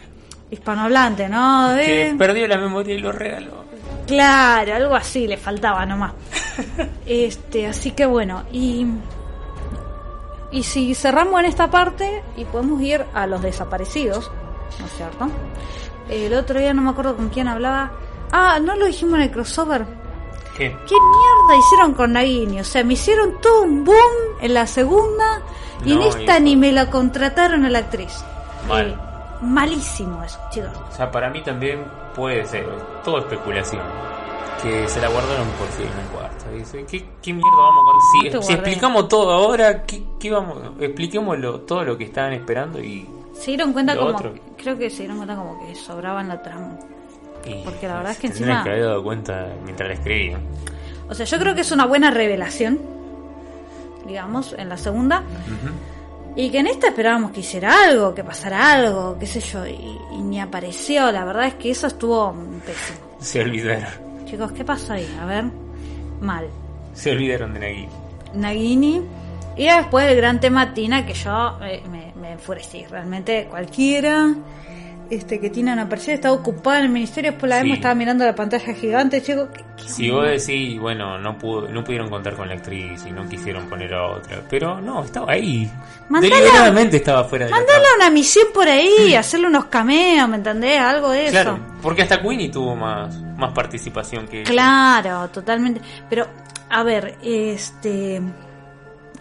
hispanohablante no Que Eh, perdió la memoria y lo regaló. claro algo así le faltaba nomás este así que bueno y y si cerramos en esta parte y podemos ir a los desaparecidos ¿no es cierto? el otro día no me acuerdo con quién hablaba ah no lo dijimos en el crossover ¿Qué? ¿Qué mierda hicieron con Nagini? O sea, me hicieron todo un boom en la segunda y No, en esta hijo. ni me la contrataron a la actriz. Mal. Eh, malísimo eso, chicos. O sea, para mí también puede ser todo especulación. Que se la guardaron por si en un cuarto. Dice, ¿qué, qué mierda vamos a Si, si explicamos todo ahora, ¿qué, qué vamos? Expliquémoslo, todo lo que estaban esperando y, Se dieron cuenta como, otro. creo que se dieron cuenta como que sobraban la trama. y Porque la verdad es que encima- que haber dado cuenta mientras la escribían. O sea, yo creo que es una buena revelación, digamos, en la segunda. Y que en esta esperábamos que hiciera algo, que pasara algo, qué sé yo, y, y ni apareció. La verdad es que eso estuvo pésimo. Se olvidaron. Chicos, ¿qué pasó ahí? A ver, mal. Se olvidaron de Nagui. Nagini, Y después el gran tema Tina, que yo eh, me, me enfurecí. Realmente cualquiera este que Tina no aparecía estaba ocupada en el ministerio. Después la Sí. vemos, estaba mirando la pantalla gigante. Chico, ¿qué- qué Si vos decís, bueno, no pudo, no pudieron contar con la actriz y no quisieron poner a otra, pero no, estaba ahí. Mandala- Deliberadamente estaba fuera de la Mandale trama. una misión por ahí, hacerle unos cameos, ¿me entendés? Algo de eso. Claro, porque hasta Queenie tuvo más, más participación que ella. Claro, totalmente. Pero, a ver, este.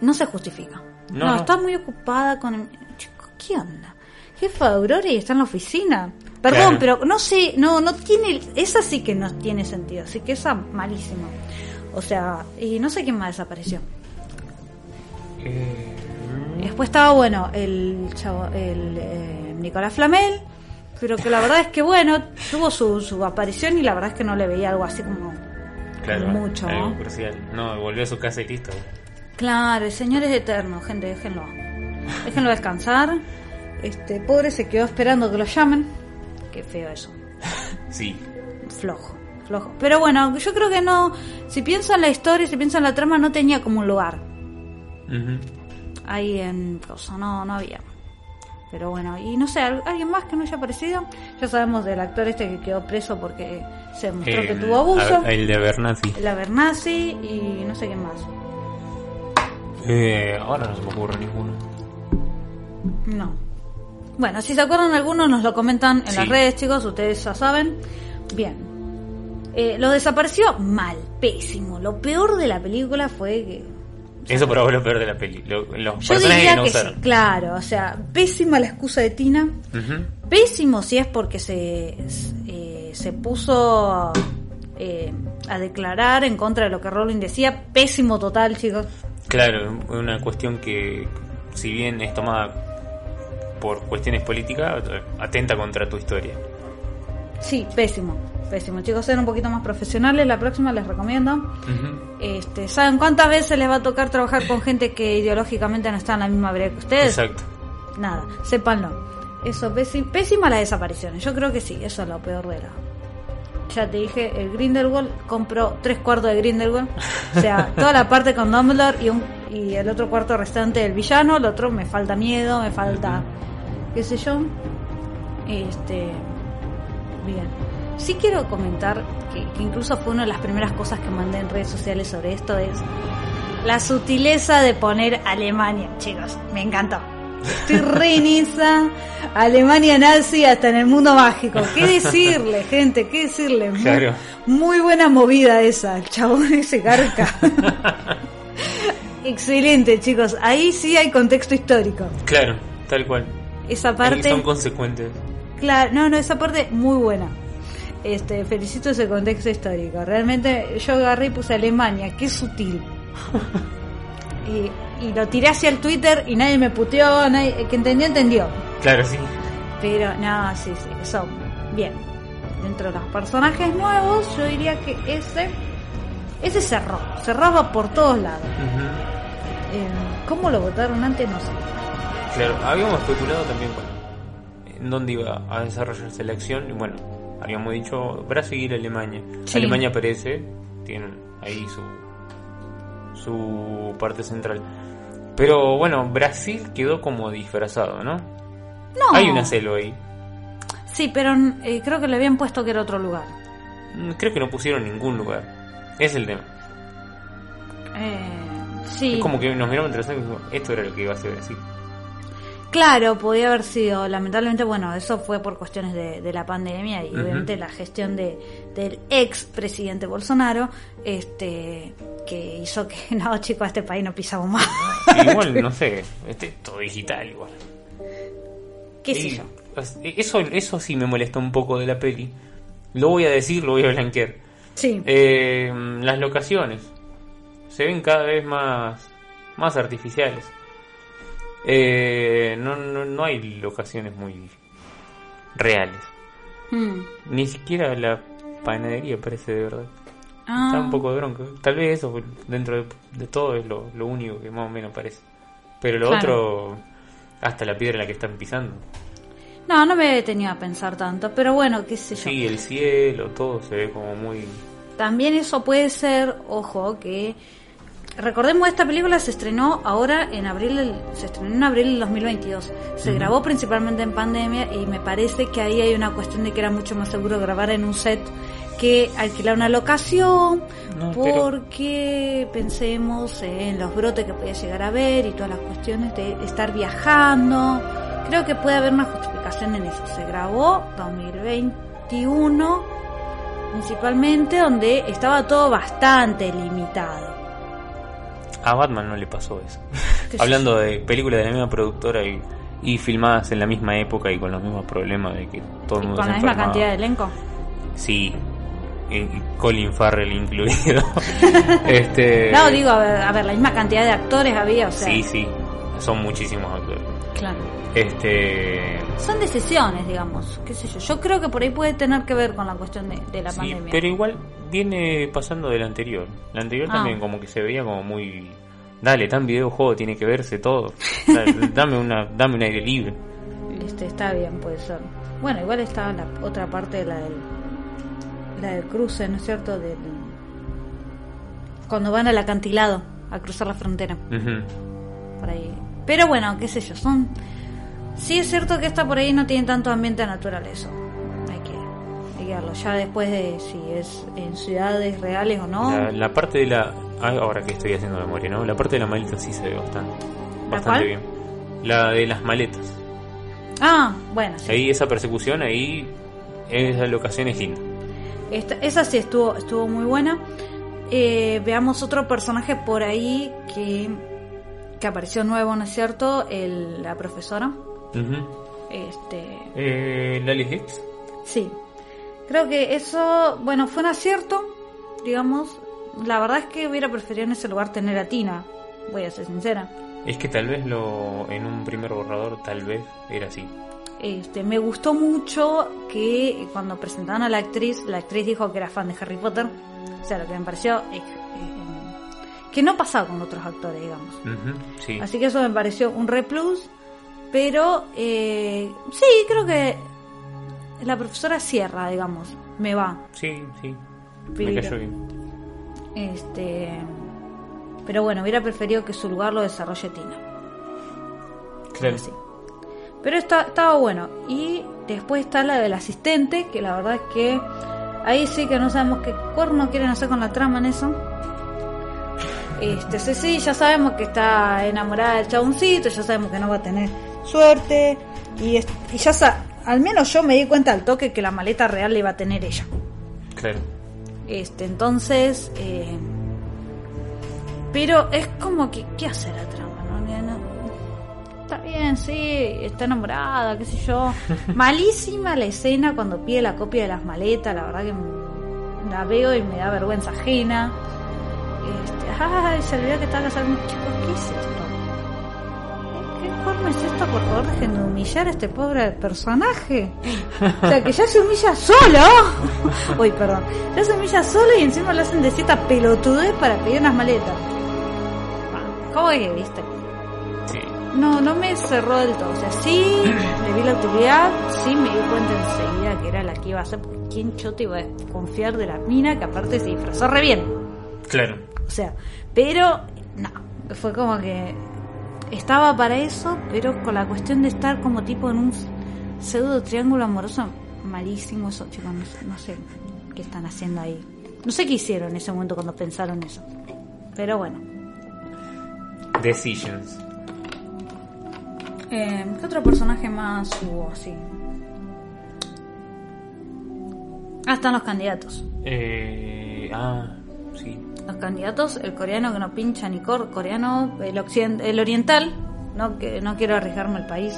No se justifica. No, No, no. está muy ocupada con. el- Chico, ¿qué onda? Jefa de Aurora y está en la oficina. Perdón, Claro. pero no sé, no, no tiene. Esa sí que no tiene sentido. Así que esa malísima. O sea, y no sé quién más desapareció. Eh, Después estaba bueno el chavo, el eh, Nicolás Flamel, pero que la verdad es que bueno, tuvo su, su aparición y la verdad es que no le veía algo así como claro, mucho, algo ¿no? crucial. No, volvió a su casa y listo. Claro, el señor es eterno, gente, déjenlo. Déjenlo descansar. Este, pobre se quedó esperando que lo llamen. Qué feo eso. Sí, Flojo, flojo. Pero bueno, yo creo que no. Si pienso en la historia, si pienso en la trama, no tenía como un lugar. Ujú. Ahí en cosa, no, no había. Pero bueno, y no sé, ¿al- ¿alguien más que no haya aparecido? Ya sabemos del actor este que quedó preso porque se mostró que tuvo abuso. a- El de Bernazzi. La Bernasi y no sé qué más. Eh, ahora no se me ocurre ninguno. No. Bueno, si se acuerdan algunos nos lo comentan en Sí. las redes, chicos, ustedes ya saben. Bien. Eh, lo desapareció mal, pésimo. Lo peor de la película fue que... Eso por ahora lo peor de la peli. Lo- los Yo personajes diría que no que sí, claro, o sea, pésima la excusa de Tina. Pésimo si es porque se, eh, se puso eh, a declarar en contra de lo que Rowling decía. Pésimo total, chicos. Claro, una cuestión que, si bien es tomada por cuestiones políticas, atenta contra tu historia. Sí, pésimo. Pésimo. Chicos, sean un poquito más profesionales. La próxima les recomiendo. Este, ¿Saben cuántas veces les va a tocar trabajar con gente que ideológicamente no está en la misma vereda que ustedes? Exacto. Nada, sépanlo. Eso, pési- pésima las desapariciones. Yo creo que sí, eso es lo peor de la. Ya te dije, el Grindelwald compró tres cuartos de Grindelwald. O sea, toda la parte con Dumbledore y, un, y el otro cuarto restante del villano. El otro me falta miedo, me falta. Qué sé yo. Este. Bien. Sí quiero comentar que, que incluso fue una de las primeras cosas que mandé en redes sociales sobre esto: es la sutileza de poner Alemania, chicos. Me encantó. Estoy re en esa. Alemania nazi hasta en el mundo mágico. ¿Qué decirle, gente? ¿Qué decirle? Muy, Claro. muy buena movida esa. El chabón ese garca. Excelente, chicos. Ahí sí hay contexto histórico. Claro, tal cual. Esa parte. Son consecuentes. Claro, no, no, esa parte muy buena. Este, felicito ese contexto histórico. Realmente yo agarré y puse Alemania, qué sutil. y, y lo tiré hacia el Twitter y nadie me puteó, nadie, el que entendió, entendió. Claro, sí. Pero no, sí, sí, eso, bien. Dentro de los personajes nuevos, yo diría que ese, ese cerró, cerraba por todos lados. Eh, ¿Cómo lo votaron antes? No sé. Claro, habíamos especulado también bueno, en dónde iba a desarrollarse la acción. Y bueno, habíamos dicho Brasil y Alemania. Sí. Alemania aparece, tienen ahí su, su parte central. Pero bueno, Brasil quedó como disfrazado, ¿no? No. Hay una celo ahí. Sí, pero eh, creo que le habían puesto que era otro lugar. Mm, Creo que no pusieron ningún lugar. Es el tema. Eh, sí. Es como que nos miramos entre nosotros y dijimos, esto era lo que iba a ser así. Claro, podía haber sido. Lamentablemente, bueno, eso fue por cuestiones de, de la pandemia y obviamente la gestión de, del ex presidente Bolsonaro, este, que hizo que, no, chicos, a este país no pisamos más. Igual, no sé, este, todo digital igual. ¿Qué sé yo? Eso, eso sí me molesta un poco de la peli. Lo voy a decir, lo voy a blanquear. Sí. Eh, las locaciones se ven cada vez más, más artificiales. Eh, no, no, no hay locaciones muy reales. Mm. Ni siquiera la panadería parece de verdad. Ah, Está un poco de bronca. Tal vez eso dentro de, de todo es lo, lo único que más o menos parece. Pero lo Claro. otro, hasta la piedra en la que están pisando. No, no me he detenido a pensar tanto, pero bueno, qué sé yo. Sí, el cielo, todo se ve como muy... También eso puede ser, ojo, que recordemos, esta película se estrenó ahora en abril, del- se estrenó en abril del 2022. Se grabó principalmente en pandemia y me parece que ahí hay una cuestión de que era mucho más seguro grabar en un set que alquilar una locación, No, pero- porque pensemos en los brotes que podía llegar a haber y todas las cuestiones de estar viajando. Creo que puede haber una justificación en eso. Se grabó 2021 principalmente donde estaba todo bastante limitado. A Batman no le pasó eso. Hablando de películas de la misma productora y, y filmadas en la misma época y con los mismos problemas de que todo el mundo con se la misma enfermaba. cantidad de elenco. Sí, Colin Farrell incluido. este, No, digo, a ver, a ver, la misma cantidad de actores había, o sea. Sí, sí, son muchísimos actores. Claro. Este, Son decisiones, digamos, qué sé yo. Yo creo que por ahí puede tener que ver con la cuestión de, de la sí, pandemia. pero igual viene pasando del anterior. La anterior Ah. también como que se veía como muy dale, tan videojuego tiene que verse todo. Dale, dame una dame un aire libre. Este, está bien, puede ser. Bueno, igual está la otra parte de la del, la del cruce, ¿no es cierto? Del, cuando van al acantilado a cruzar la frontera. Por ahí. Pero bueno, qué sé yo, son... Sí es cierto que esta por ahí no tiene tanto ambiente natural eso. Hay que, hay que verlo. Ya después de si es en ciudades reales o no. La, la parte de la ah, ahora que estoy haciendo memoria, ¿no? La parte de la maleta sí se ve bastante ¿La bastante cuál? bien. La de las maletas. Ah, bueno, sí. Ahí esa persecución ahí esa locación es linda. Esta- esa sí estuvo, estuvo muy buena. Eh, veamos otro personaje por ahí que, que apareció nuevo, ¿no es cierto? El, la profesora. Ujú. Este, Eh, Lali Hicks. Sí, creo que eso, bueno, fue un acierto, digamos. La verdad es que hubiera preferido en ese lugar tener a Tina, voy a ser sincera. Es que tal vez lo en un primer borrador tal vez era así. Este, me gustó mucho que cuando presentaban a la actriz, la actriz dijo que era fan de Harry Potter. O sea, lo que me pareció eh, eh, que no pasaba con otros actores, digamos. Sí. Así que eso me pareció un re plus. Pero eh, sí, creo que la profesora cierra, digamos, me va. Sí, sí. Me cayó bien. Este, pero bueno, hubiera preferido que su lugar lo desarrolle Tina. Claro. Así. Pero está, estaba bueno. Y después está la del asistente, que la verdad es que ahí sí que no sabemos qué cuerno quieren hacer con la trama en eso. Este, sí, sí, ya sabemos que está enamorada del chaboncito, ya sabemos que no va a tener suerte. Y, es- y ya sa- al menos yo me di cuenta al toque que la maleta real la iba a tener ella. Claro. Este, entonces, eh, pero es como que, ¿qué hace la trama? No, No, no. Está bien, sí, está enamorada, qué sé yo. Malísima la escena cuando pide la copia de las maletas, la verdad que la veo y me da vergüenza ajena. Este, ay, se olvidó que estaba casada con un chico, ¿qué es esto? ¿Qué forma es esto? Por favor, dejen de humillar a este pobre personaje. O sea, que ya se humilla solo. Uy, perdón. Ya se humilla solo y encima lo hacen de cierta pelotudez para pedir unas maletas. ¿Cómo que viste? Sí. No, no me cerró del todo. O sea, sí, le vi la utilidad, sí me di cuenta enseguida que era la que iba a hacer. Porque ¿quién yo te iba a confiar de la mina que aparte se disfrazó re bien? Claro. O sea, pero no, fue como que estaba para eso, pero con la cuestión de estar como tipo en un pseudo triángulo amoroso malísimo eso, chicos, no, sé- no sé qué están haciendo ahí. No sé qué hicieron en ese momento cuando pensaron eso. Pero bueno. Decisions. Eh, ¿Qué otro personaje más hubo así? Ah, están los candidatos. Eh, ah, sí. Los candidatos, el coreano que no pincha ni cor, coreano, el, occiden- el oriental, no que no quiero arriesgarme el país.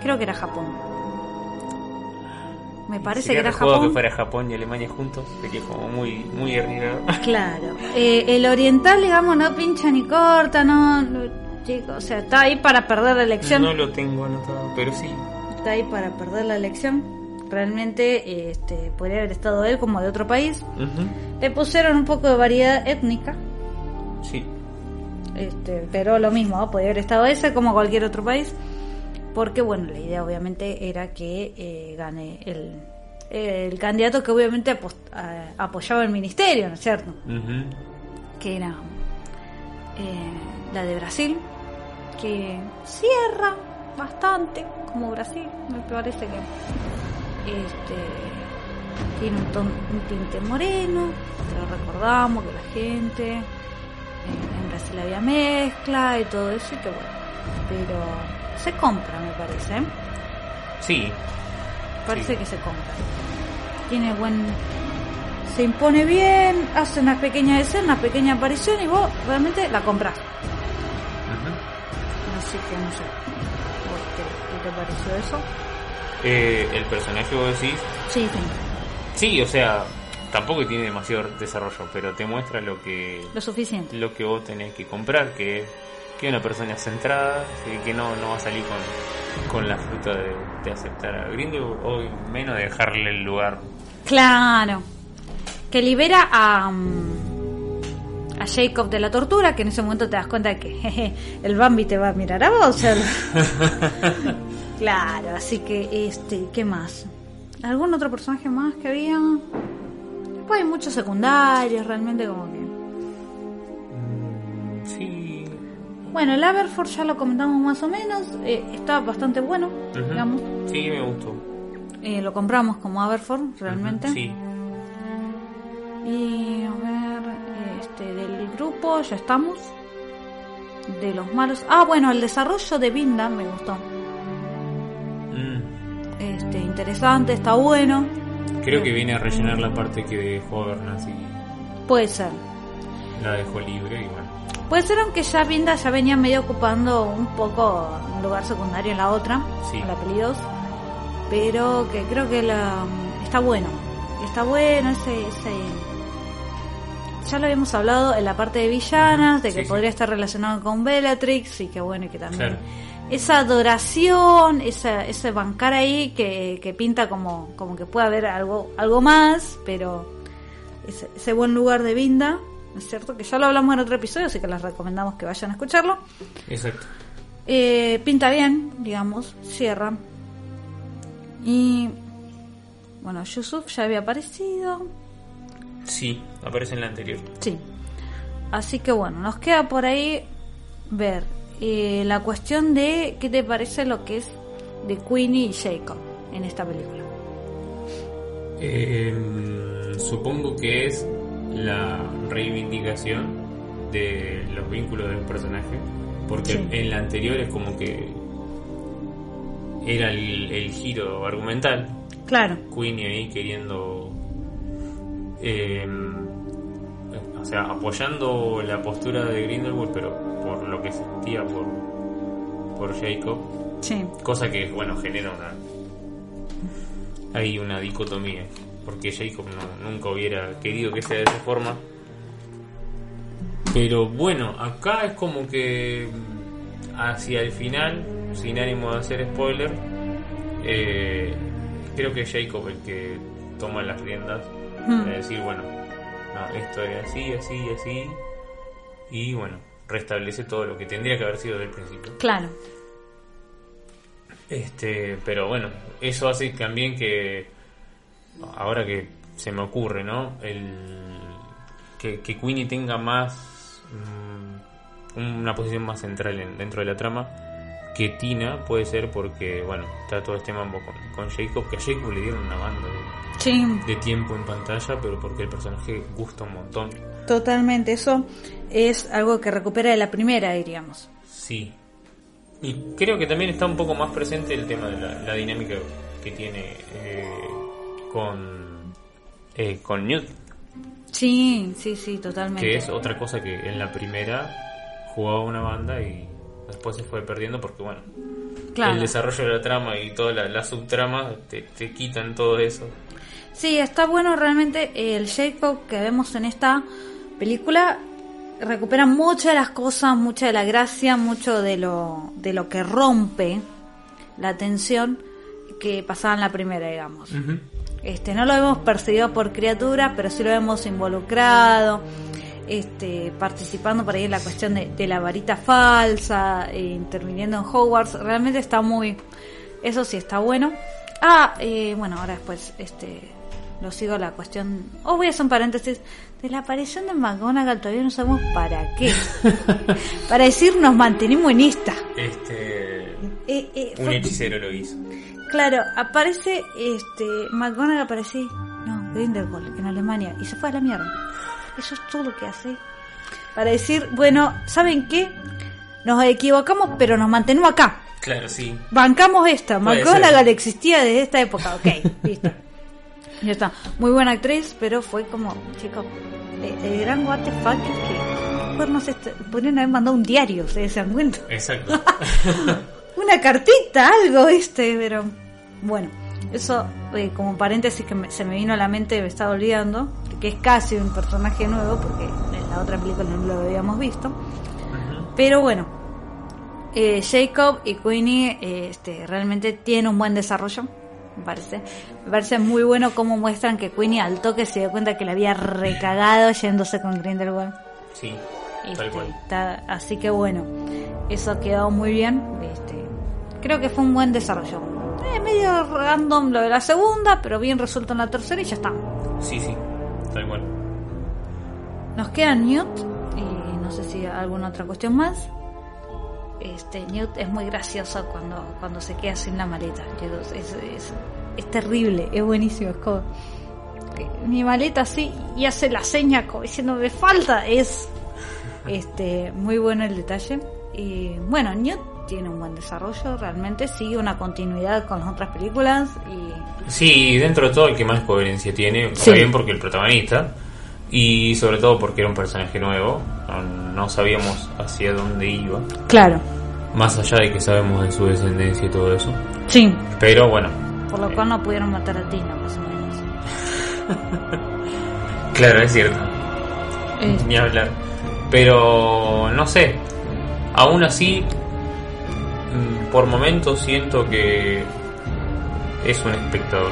Creo que era Japón. Me parece que era Japón. que fuera Japón y Alemania juntos. Sería como muy, muy arriesgado. Claro. Eh, el oriental, digamos, no pincha ni corta, no, no- chico, o sea, está ahí para perder la elección. No lo tengo anotado, pero sí. Está ahí para perder la elección. Realmente, este, podría haber estado él como de otro país. Le pusieron un poco de variedad étnica, Sí. este, pero lo mismo, ¿no? podría haber estado ese como cualquier otro país, porque bueno, la idea obviamente era que eh, gane el, el candidato que obviamente apos- a- apoyaba el ministerio, ¿no es cierto? Que era eh, la de Brasil, que cierra bastante como Brasil, me parece que este, tiene un, ton- un tinte moreno, recordamos que la gente eh, en Brasil había mezcla y todo eso, y que bueno, pero se compra, me parece. ¿eh? Sí, Parece Sí. que se compra. Tiene buen. Se impone bien, hace una pequeña escena, una pequeña aparición y vos realmente la compras. Así que no sé. ¿Vos ¿Qué, qué te pareció eso? Eh, el personaje vos decís, Sí, sí. sí, o sea, tampoco tiene demasiado desarrollo, pero te muestra lo que Lo suficiente. lo que vos tenés que comprar, que que una persona centrada, que, que no, no va a salir con, con la fruta de, de aceptar a Grindelwald o menos de dejarle el lugar. Claro. Que libera a. mm, a Jacob de la tortura, que en ese momento te das cuenta de que jeje, el Bambi te va a mirar a vos. claro, así que, este, ¿qué más? ¿Algún otro personaje más que había? Después hay muchos secundarios, realmente como que... Sí. Bueno, el Aberforth ya lo comentamos más o menos, eh, está bastante bueno, digamos. Sí, me gustó. Eh, lo compramos como Aberforth, realmente. Sí. Y a ver, este, del grupo ya estamos. De los malos. Ah, bueno, el desarrollo de Vinda me gustó. Este, interesante, está bueno. Creo que viene a rellenar la parte que dejó Bernas y Puede ser. la dejó libre y bueno. Puede ser aunque ya Vinda ya venía medio ocupando un poco un lugar secundario en la otra, Sí. en la peli 2. Pero que creo que la, está bueno. Está bueno ese, ese... Ya lo habíamos hablado en la parte de villanas, de que Sí, sí. podría estar relacionado con Bellatrix y que bueno, y que también... Claro. Esa adoración, esa, ese bancar ahí que, que pinta como, como que puede haber algo, algo más, pero ese, ese buen lugar de Vinda, ¿no es cierto? Que ya lo hablamos en otro episodio, así que les recomendamos que vayan a escucharlo. Exacto. Eh, pinta bien, digamos, cierra. Y bueno, Yusuf ya había aparecido. Sí, aparece en la anterior. Sí. Así que bueno, nos queda por ahí ver eh, la cuestión de qué te parece lo que es de Queenie y Jacob en esta película. Eh, supongo que es la reivindicación de los vínculos de los personajes, porque Sí. en la anterior es como que era el, el giro argumental, Claro, Queenie ahí queriendo, eh, o sea, apoyando la postura de Grindelwald, pero por lo que sentía por, por Jacob, sí, Cosa que, bueno, genera una. Hay una dicotomía. Porque Jacob no- nunca hubiera querido que sea de esa forma. Pero bueno, acá es como que. mm, Hacia el final, sin ánimo de hacer spoiler, eh, creo que es Jacob el que toma las riendas. Hmm. De decir, bueno, no, esto es así, así, así. Y bueno, restablece todo lo que tendría que haber sido desde el principio. claro. Este, pero bueno, eso hace también que ahora que se me ocurre, ¿no? El que, que Queenie tenga más mm, una posición más central en- dentro de la trama que Tina puede ser porque, bueno, está todo este mambo con, con Jacob, que a Jacob le dieron una banda de, Sí, de tiempo en pantalla, pero porque el personaje gusta un montón. totalmente. Eso es algo que recupera de la primera, diríamos. Sí. Y creo que también está un poco más presente el tema de la, la dinámica que tiene eh, con, eh, con Newt, Sí, sí, sí, totalmente. que es otra cosa que en la primera jugaba una banda y después se fue perdiendo porque, bueno, Claro. el desarrollo de la trama y toda la, la subtrama te, te quitan todo eso. Sí, está bueno realmente el Jacob que vemos en esta película recupera muchas de las cosas, mucha de la gracia, mucho de lo de lo que rompe la tensión que pasaba en la primera, digamos. Este, no lo vemos perseguido por criaturas, pero sí lo vemos involucrado, este, participando por ahí en la cuestión de, de la varita falsa, e interviniendo en Hogwarts. Realmente está muy, eso sí está bueno. Ah, eh, bueno, ahora después, este, lo sigo la cuestión. Os voy a hacer un paréntesis. De la aparición de McGonagall todavía no sabemos para qué. para decir nos mantenemos en esta. Este. Eh, eh, Un hechicero lo hizo. Claro, aparece este McGonagall aparece no, Grindelwald en Alemania y se fue a la mierda. Eso es todo lo que hace. Para decir, bueno, ¿saben qué? Nos equivocamos, pero nos mantenemos acá. Claro, sí. Bancamos esta. McGonagall existía desde esta época. Ok, listo. Ya está. Muy buena actriz, pero fue como, chico, el, el gran what the fuck es que podrían haber mandado un diario, ¿ustedes se dan cuenta? Exacto. Una cartita, algo, este, pero bueno, eso eh, como paréntesis que me- se me vino a la mente, me estaba olvidando, que es casi un personaje nuevo, porque en la otra película no lo habíamos visto. Pero bueno, eh, Jacob y Queenie eh, este, realmente tienen un buen desarrollo, me parece. Me parece muy bueno cómo muestran que Queenie al toque se dio cuenta que le había recagado yéndose con Grindelwald. Sí, Este, tal cual. está- así que bueno, eso quedó muy bien. Este, creo que fue un buen desarrollo. Eh, medio random lo de la segunda, pero bien resuelto en la tercera y ya está. Sí, sí, tal cual. Nos queda Newt y no sé si alguna otra cuestión más. Este Newt es muy gracioso cuando, cuando se queda sin la maleta. Es, es, es terrible, es buenísimo. Es como mi maleta así y hace la seña como diciendo me falta. Es este muy bueno el detalle. Y bueno, Newt tiene un buen desarrollo, realmente sigue una continuidad con las otras películas y Sí, dentro de todo el que más coherencia tiene, Sí. bien porque el protagonista, y sobre todo porque era un personaje nuevo, no, no sabíamos hacia dónde iba, claro, más allá de que sabemos de su descendencia y todo eso. sí, Pero bueno, por lo cual no pudieron matar a Tina más o menos. claro, es cierto, Eh, ni hablar. Pero no sé, aún así, por momentos siento que es un espectador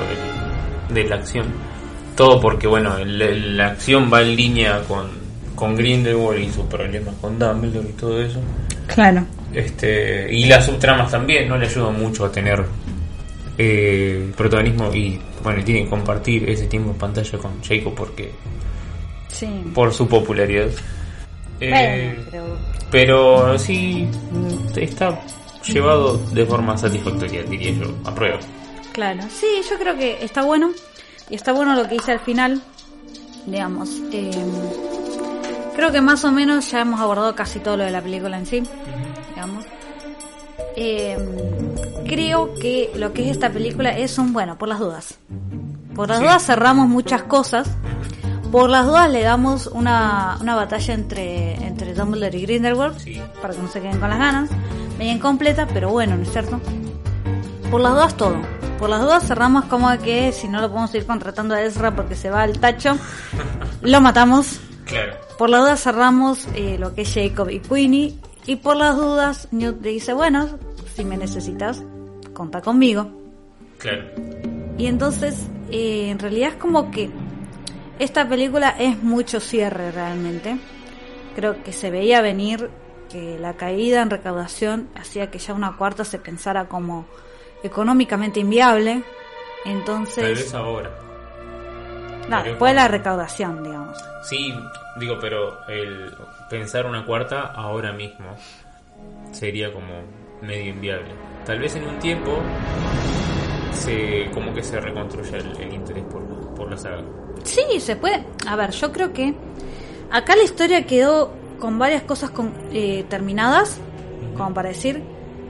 de, de la acción. Todo porque, bueno, el- la acción va en línea con, con Grindelwald y sus problemas con Dumbledore y todo eso. claro. Este, y las subtramas también no le ayudan mucho a tener eh, protagonismo y, bueno, tienen que compartir ese tiempo en pantalla con Jacob porque Sí. por su popularidad. Eh, pero pero sí, está llevado de forma satisfactoria, diría yo. Apruebo. Claro, sí, yo creo que está bueno. Y está bueno lo que hice al final. Digamos, eh, creo que más o menos ya hemos abordado casi todo lo de la película en sí. Digamos. Eh, creo que lo que es esta película es un bueno, por las dudas. Por las Sí. dudas cerramos muchas cosas. Por las dudas le damos una, una batalla entre, entre Dumbledore y Grindelwald. Sí. Para que no se queden con las ganas. Media incompleta, pero bueno, ¿no es cierto? Por las dudas todo. Por las dudas cerramos como que si no lo podemos ir contratando a Ezra porque se va al tacho, lo matamos. Claro. Por las dudas cerramos eh, lo que es Jacob y Queenie. Y por las dudas Newt le dice, bueno, si me necesitas, conta conmigo. Claro. Y entonces, eh, en realidad es como que esta película es mucho cierre realmente. Creo que se veía venir que la caída en recaudación hacía que ya una cuarta se pensara como económicamente inviable. Tal Entonces, vez ahora. nada, tal vez fue la recaudación, digamos. Sí, digo, pero el pensar una cuarta ahora mismo sería como medio inviable. Tal vez en un tiempo se como que se reconstruya el, el interés por, por la saga. Sí, se puede. A ver, yo creo que acá la historia quedó con varias cosas con- eh, terminadas, como para decir,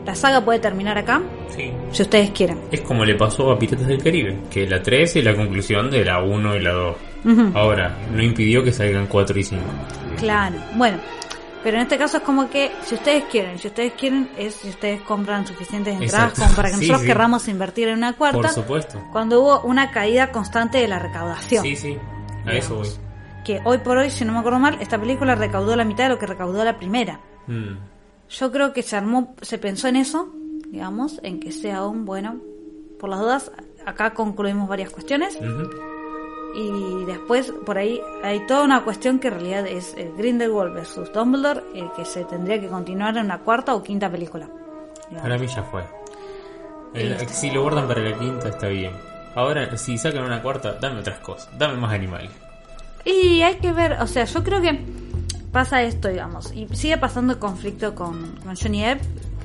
la saga puede terminar acá, Sí. si ustedes quieren. Es como le pasó a Piratas del Caribe, que la 3 es la conclusión de la 1 y la 2. Ujú. Ahora, no impidió que salgan 4 y 5. Claro, bueno, pero en este caso es como que si ustedes quieren, si ustedes quieren es si ustedes compran suficientes entradas como para que Sí, nosotros sí. querramos invertir en una cuarta, Por supuesto. cuando hubo una caída constante de la recaudación. Sí, sí, a eso voy. Que hoy por hoy, si no me acuerdo mal, esta película recaudó la mitad de lo que recaudó la primera. Mm, Yo creo que se armó, se pensó en eso, digamos, en que sea un bueno, por las dudas, acá concluimos varias cuestiones ujú. Y después por ahí hay toda una cuestión que en realidad es el Grindelwald versus Dumbledore, eh, que se tendría que continuar en una cuarta o quinta película. digamos. Para mí ya fue. El- si lo guardan para la quinta está bien. Ahora, si sacan una cuarta, dame otras cosas. Dame más animales. Y hay que ver, o sea, yo creo que pasa esto, digamos, y sigue pasando el conflicto con, con Johnny Depp.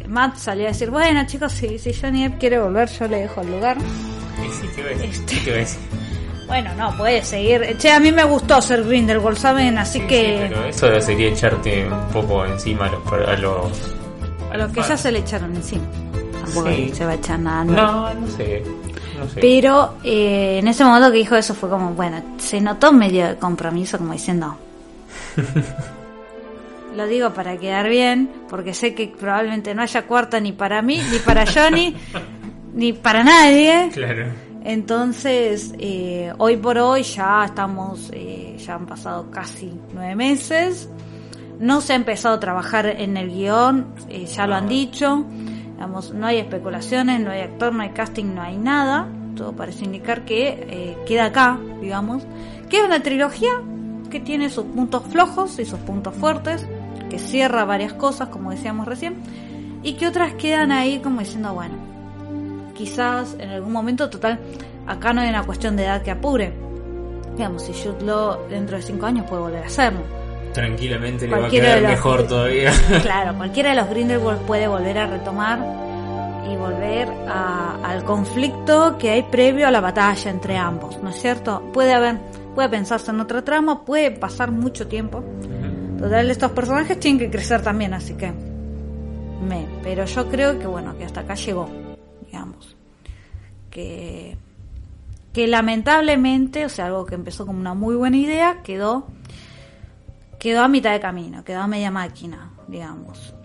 Matt salió a decir, bueno chicos, si, si Johnny Depp quiere volver, yo le dejo el lugar. Y sí, ¿qué ves? Este. ¿Qué ves? Bueno, no, puede seguir. Che, a mí me gustó ser Grindelwald, ¿saben? Así Sí, que... sí, pero eso sería echarte un poco encima a los. A los, a que ya se le echaron encima. Tampoco Sí. se va a echar nada. No, no sé. No sé. Pero eh, en ese momento que dijo eso fue como, bueno, se notó medio de compromiso, como diciendo. Lo digo para quedar bien, porque sé que probablemente no haya cuarta ni para mí, ni para Johnny, ni para nadie. Claro. Entonces, eh, hoy por hoy ya estamos, eh, ya han pasado casi nueve meses. No se ha empezado a trabajar en el guion, eh, ya lo han dicho. Digamos, no hay especulaciones, no hay actor, no hay casting, no hay nada. Todo parece indicar que queda acá, digamos. Que es una trilogía que tiene sus puntos flojos y sus puntos fuertes, que cierra varias cosas, como decíamos recién, y que otras quedan ahí como diciendo, bueno, quizás en algún momento, total, acá no hay una cuestión de edad que apure. Digamos, si Jude Law dentro de cinco años puede volver a hacerlo. Tranquilamente le va a quedar los- mejor todavía. Claro, cualquiera de los Grindelwald puede volver a retomar y volver a- al conflicto que hay previo a la batalla entre ambos, ¿no es cierto? Puede haber, puede pensarse en otra trama, puede pasar mucho tiempo. Total, estos personajes tienen que crecer también, así que me, pero yo creo que bueno, que hasta acá llegó. Que que lamentablemente, o sea, algo que empezó como una muy buena idea, quedó quedó a mitad de camino, quedó a media máquina, digamos.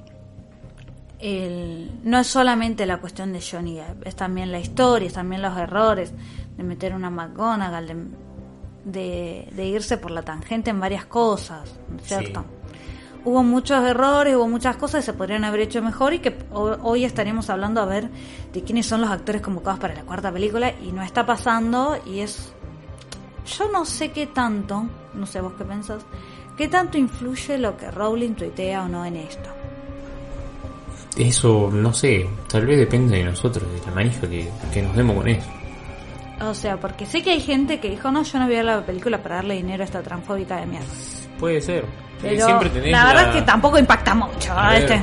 El, no es solamente la cuestión de Johnny Depp, es también la historia, es también los errores de meter una McGonagall, de, de, de irse por la tangente en varias cosas, ¿no es cierto? Hubo muchos errores, hubo muchas cosas que se podrían haber hecho mejor y que ho- hoy estaremos hablando a ver de quiénes son los actores convocados para la cuarta película y no está pasando y es... Yo no sé qué tanto, no sé vos qué pensás, qué tanto influye lo que Rowling tuitea o no en esto. Eso, no sé, tal vez depende de nosotros, de la manija que, que nos demos con eso. O sea, porque sé que hay gente que dijo, no, yo no voy a ver la película para darle dinero a esta transfóbica de mierda. Puede ser. Pero siempre tenés la verdad es que tampoco impacta mucho, eh,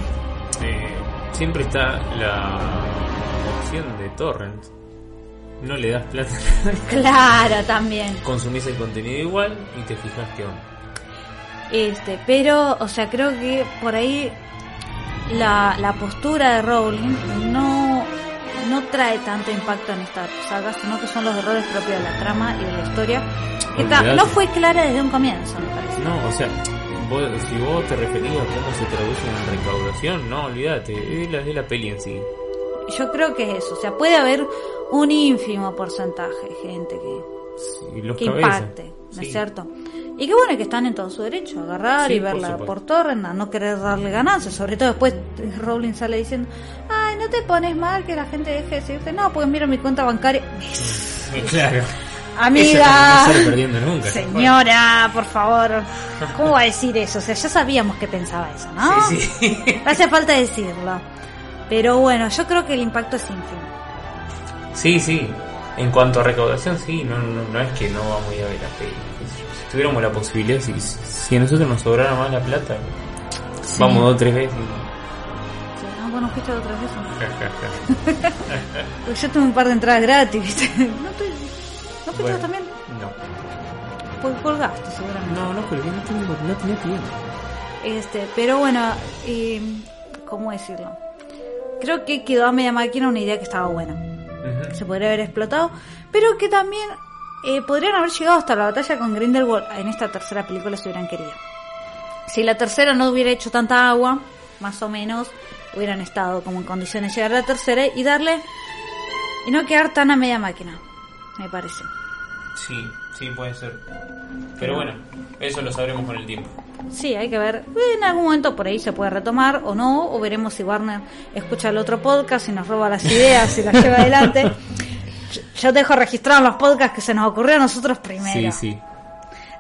siempre está la opción de torrent. No le das plata, Claro, también. consumís el contenido igual y te fijas qué onda. Este, pero, o sea, creo que por ahí la, la postura de Rowling no, no trae tanto impacto en esta saga, sino que son los errores propios de la trama y de la historia, que Olvidate. no fue clara desde un comienzo, me parece. No, o sea, vos- si vos te referías a cómo se traduce en recaudación, no, olvídate, es la, es la peli en sí. Yo creo que es eso, o sea, puede haber un ínfimo porcentaje de gente que, los que cabezas. impacte, ¿no Sí. es cierto? Y que bueno, que están en todo su derecho a agarrar Sí, y por verla por a no querer darle ganancias, sobre todo después Rowling sale diciendo, ay, no te pones mal que la gente deje de decirte, no, pues miro mi cuenta bancaria. Claro. Amiga, Ella no sale perdiendo nunca. señora, por favor, ¿cómo va a decir eso? O sea, ya sabíamos que pensaba eso, ¿no? Sí, sí. No hace falta decirlo. Pero bueno, yo creo que el impacto es ínfimo. Sí, sí. En cuanto a recaudación, sí, no, no, no es que no vamos a ir a ver la peli. qué sé yo. Si tuviéramos la posibilidad, si, si a nosotros nos sobrara más la plata, Sí. vamos dos o tres veces. Sí, bueno, fuiste. ¿no? Porque yo tuve un par de entradas gratis, ¿viste? ¿No, te, ¿no fuiste Bueno, también? No, Pues colgaste seguramente. no, no, porque no, tengo, no tenía tiempo. Este, pero bueno, eh, ¿cómo decirlo? Creo que quedó a media máquina una idea que estaba buena. Se podría haber explotado, pero que también eh, podrían haber llegado hasta la batalla con Grindelwald en esta tercera película si hubieran querido. Si la tercera no hubiera hecho tanta agua, más o menos, hubieran estado como en condiciones de llegar a la tercera y darle y no quedar tan a media máquina, me parece. Sí, sí, puede ser. Pero bueno, eso lo sabremos con el tiempo. Sí, hay que ver. En algún momento por ahí se puede retomar o no, o veremos si Warner escucha el otro podcast y nos roba las ideas y las lleva adelante. Yo- te dejo registrado en los podcasts que se nos ocurrió a nosotros primero. Sí, sí.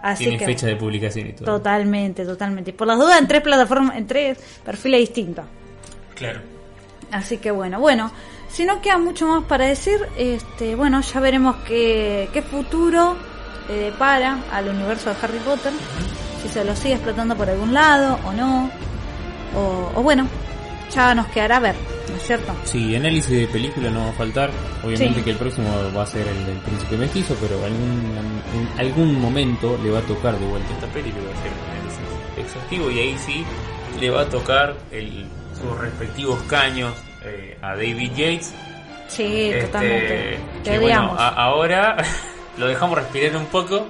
Así Tiene que fecha de publicación y todo. totalmente, totalmente. Y por las dudas en tres plataformas, en tres perfiles distintos. Claro. Así que bueno, bueno, si no queda mucho más para decir, este, bueno, ya veremos qué, qué futuro eh, para al universo de Harry Potter, si se lo sigue explotando por algún lado o no, o, o bueno, ya nos quedará ver, ¿no es cierto? Sí, análisis de película no va a faltar. Obviamente Sí. que el próximo va a ser el del Príncipe Mestizo, pero algún, en algún momento le va a tocar de vuelta esta peli, le va a hacer un análisis exhaustivo y ahí sí le va a tocar el, sus respectivos caños eh, a David Yates. Sí, Este, totalmente. Te que bueno, a- ahora lo dejamos respirar un poco,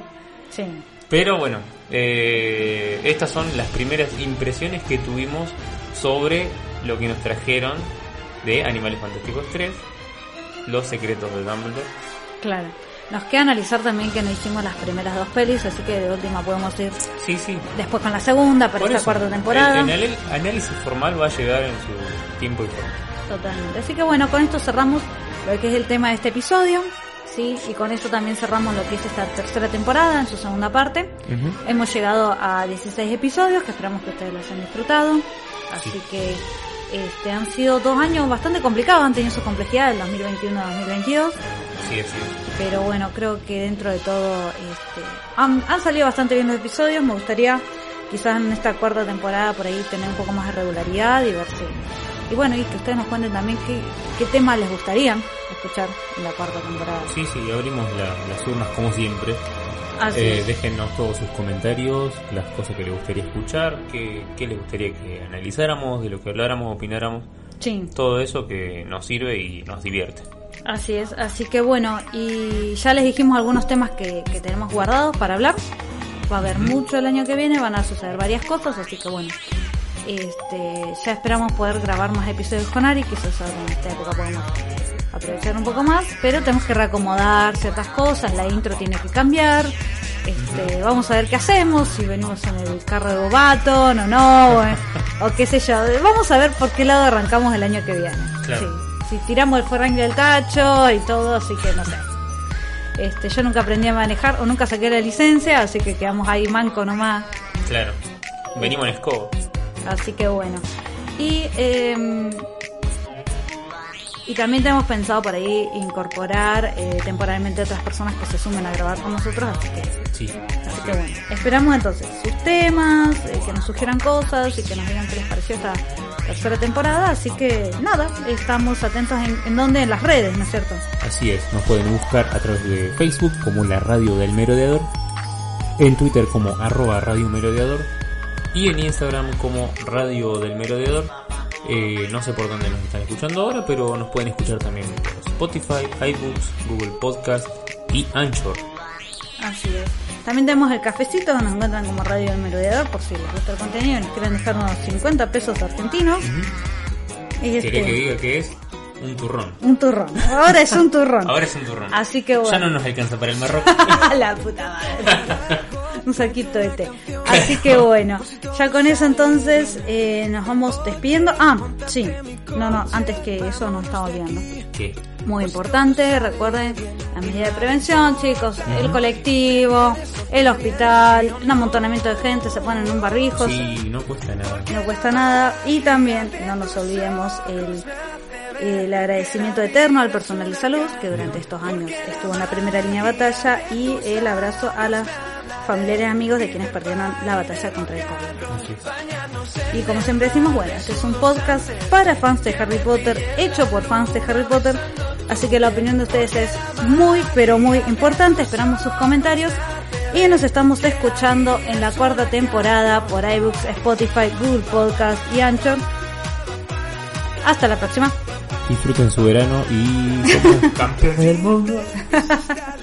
Sí. pero bueno, eh, estas son las primeras impresiones que tuvimos sobre lo que nos trajeron de Animales Fantásticos 3, Los Secretos de Dumbledore. Claro. Nos queda analizar también que no hicimos las primeras dos pelis, así que de última podemos ir Sí, sí. después con la segunda para esta cuarta temporada. El, análisis formal va a llegar en su tiempo y forma. Totalmente. Así que bueno, con esto cerramos lo que es el tema de este episodio. Sí, y con esto también cerramos lo que es esta tercera temporada en su segunda parte. Hemos llegado a 16 episodios que esperamos que ustedes lo hayan disfrutado. Así que este, han sido dos años bastante complicados, han tenido su complejidad el 2021-2022. Sí, así Pero bueno, creo que dentro de todo este, han, han salido bastante bien los episodios. Me gustaría quizás en esta cuarta temporada por ahí tener un poco más de regularidad y ver si... Y bueno, y que ustedes nos cuenten también qué, qué temas les gustaría escuchar en la cuarta temporada. Sí, sí, abrimos la- las urnas como siempre. Así Eh, déjennos todos sus comentarios, las cosas que les gustaría escuchar, qué, qué les gustaría que analizáramos, de lo que habláramos, opináramos. Sí. Todo eso que nos sirve y nos divierte. Así es, así que bueno, y ya les dijimos algunos temas que, que tenemos guardados para hablar. Va a haber mucho el año que viene, van a suceder varias cosas, así que bueno, este, ya esperamos poder grabar más episodios con Ari, quizás ahora en esta época podemos aprovechar un poco más, pero tenemos que reacomodar ciertas cosas, la intro tiene que cambiar. Este, vamos a ver qué hacemos, si venimos en el carro de Bobaton o no, o, o qué sé yo. Vamos a ver por qué lado arrancamos el año que viene. Claro. Sí, si tiramos el forrangue del tacho y todo, así que no sé. Este, yo nunca aprendí a manejar o nunca saqué la licencia, así que quedamos ahí manco nomás. Claro. Venimos en escobo. Así que bueno. Y, eh, y también tenemos pensado por ahí incorporar eh, temporalmente otras personas que se sumen a grabar con nosotros, así que, Sí. así que bueno. Esperamos entonces sus temas, eh, que nos sugieran cosas y que nos digan qué les pareció esta tercera temporada. Así que nada, estamos atentos en, en dónde, en las redes, ¿no es cierto? Así es, nos pueden buscar a través de Facebook como la Radio del Merodeador, en Twitter como arroba Radio Merodeador y en Instagram como Radio del Merodeador. Eh, no sé por dónde nos están escuchando ahora, pero nos pueden escuchar también por Spotify, iBooks, Google Podcast y Anchor. Así es. También tenemos el cafecito, donde nos encuentran como Radio del Merodeador, por si les gusta el contenido y nos quieren dejar unos 50 pesos argentinos. Y este, ¿Querés que diga que es? Un turrón. un turrón. Ahora es un turrón. Ahora es un turrón. Así que bueno. Ya no nos alcanza para el marroco. La puta madre. Un saquito de té. Así que bueno, ya con eso entonces eh, nos vamos despidiendo. Ah, sí. No, no, antes que eso nos estamos olvidando. ¿Qué? Muy importante, recuerden la medida de prevención, chicos, el colectivo, el hospital, un amontonamiento de gente, se ponen un barbijo, Sí, no cuesta nada. no cuesta nada. Y también, no nos olvidemos, el, el agradecimiento eterno al personal de salud que durante estos años estuvo en la primera línea de batalla y el abrazo a las familiares y amigos de quienes perdieron la batalla contra el COVID. Y como siempre decimos, bueno, este es un podcast para fans de Harry Potter, hecho por fans de Harry Potter, así que la opinión de ustedes es muy, pero muy importante, esperamos sus comentarios y nos estamos escuchando en la cuarta temporada por iBooks, Spotify, Google Podcast y Anchor. Hasta la próxima. Disfruten su verano y somos campeones del mundo.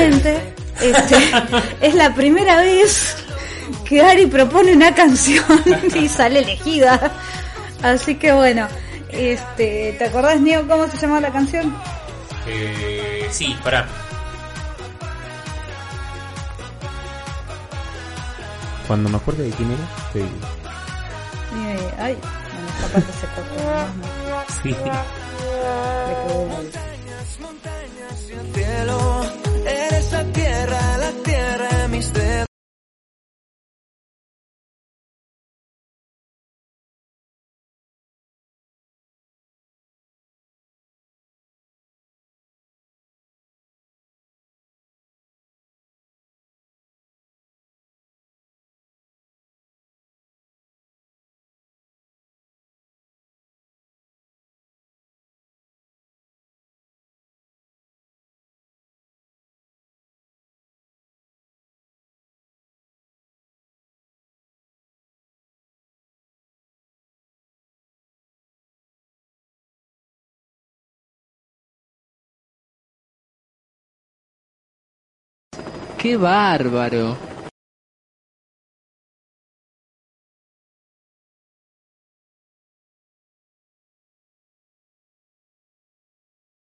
este, es la primera vez que Ari propone una canción y sale elegida. Así que bueno, este, ¿te acordás, Neo, cómo se llama la canción? Eh, sí, pará. Cuando me acuerde de quién era, te digo. Eh, ay, bueno, esta parte se cortó. Sí. Eres la tierra, la tierra mis dedos. ¡Qué bárbaro!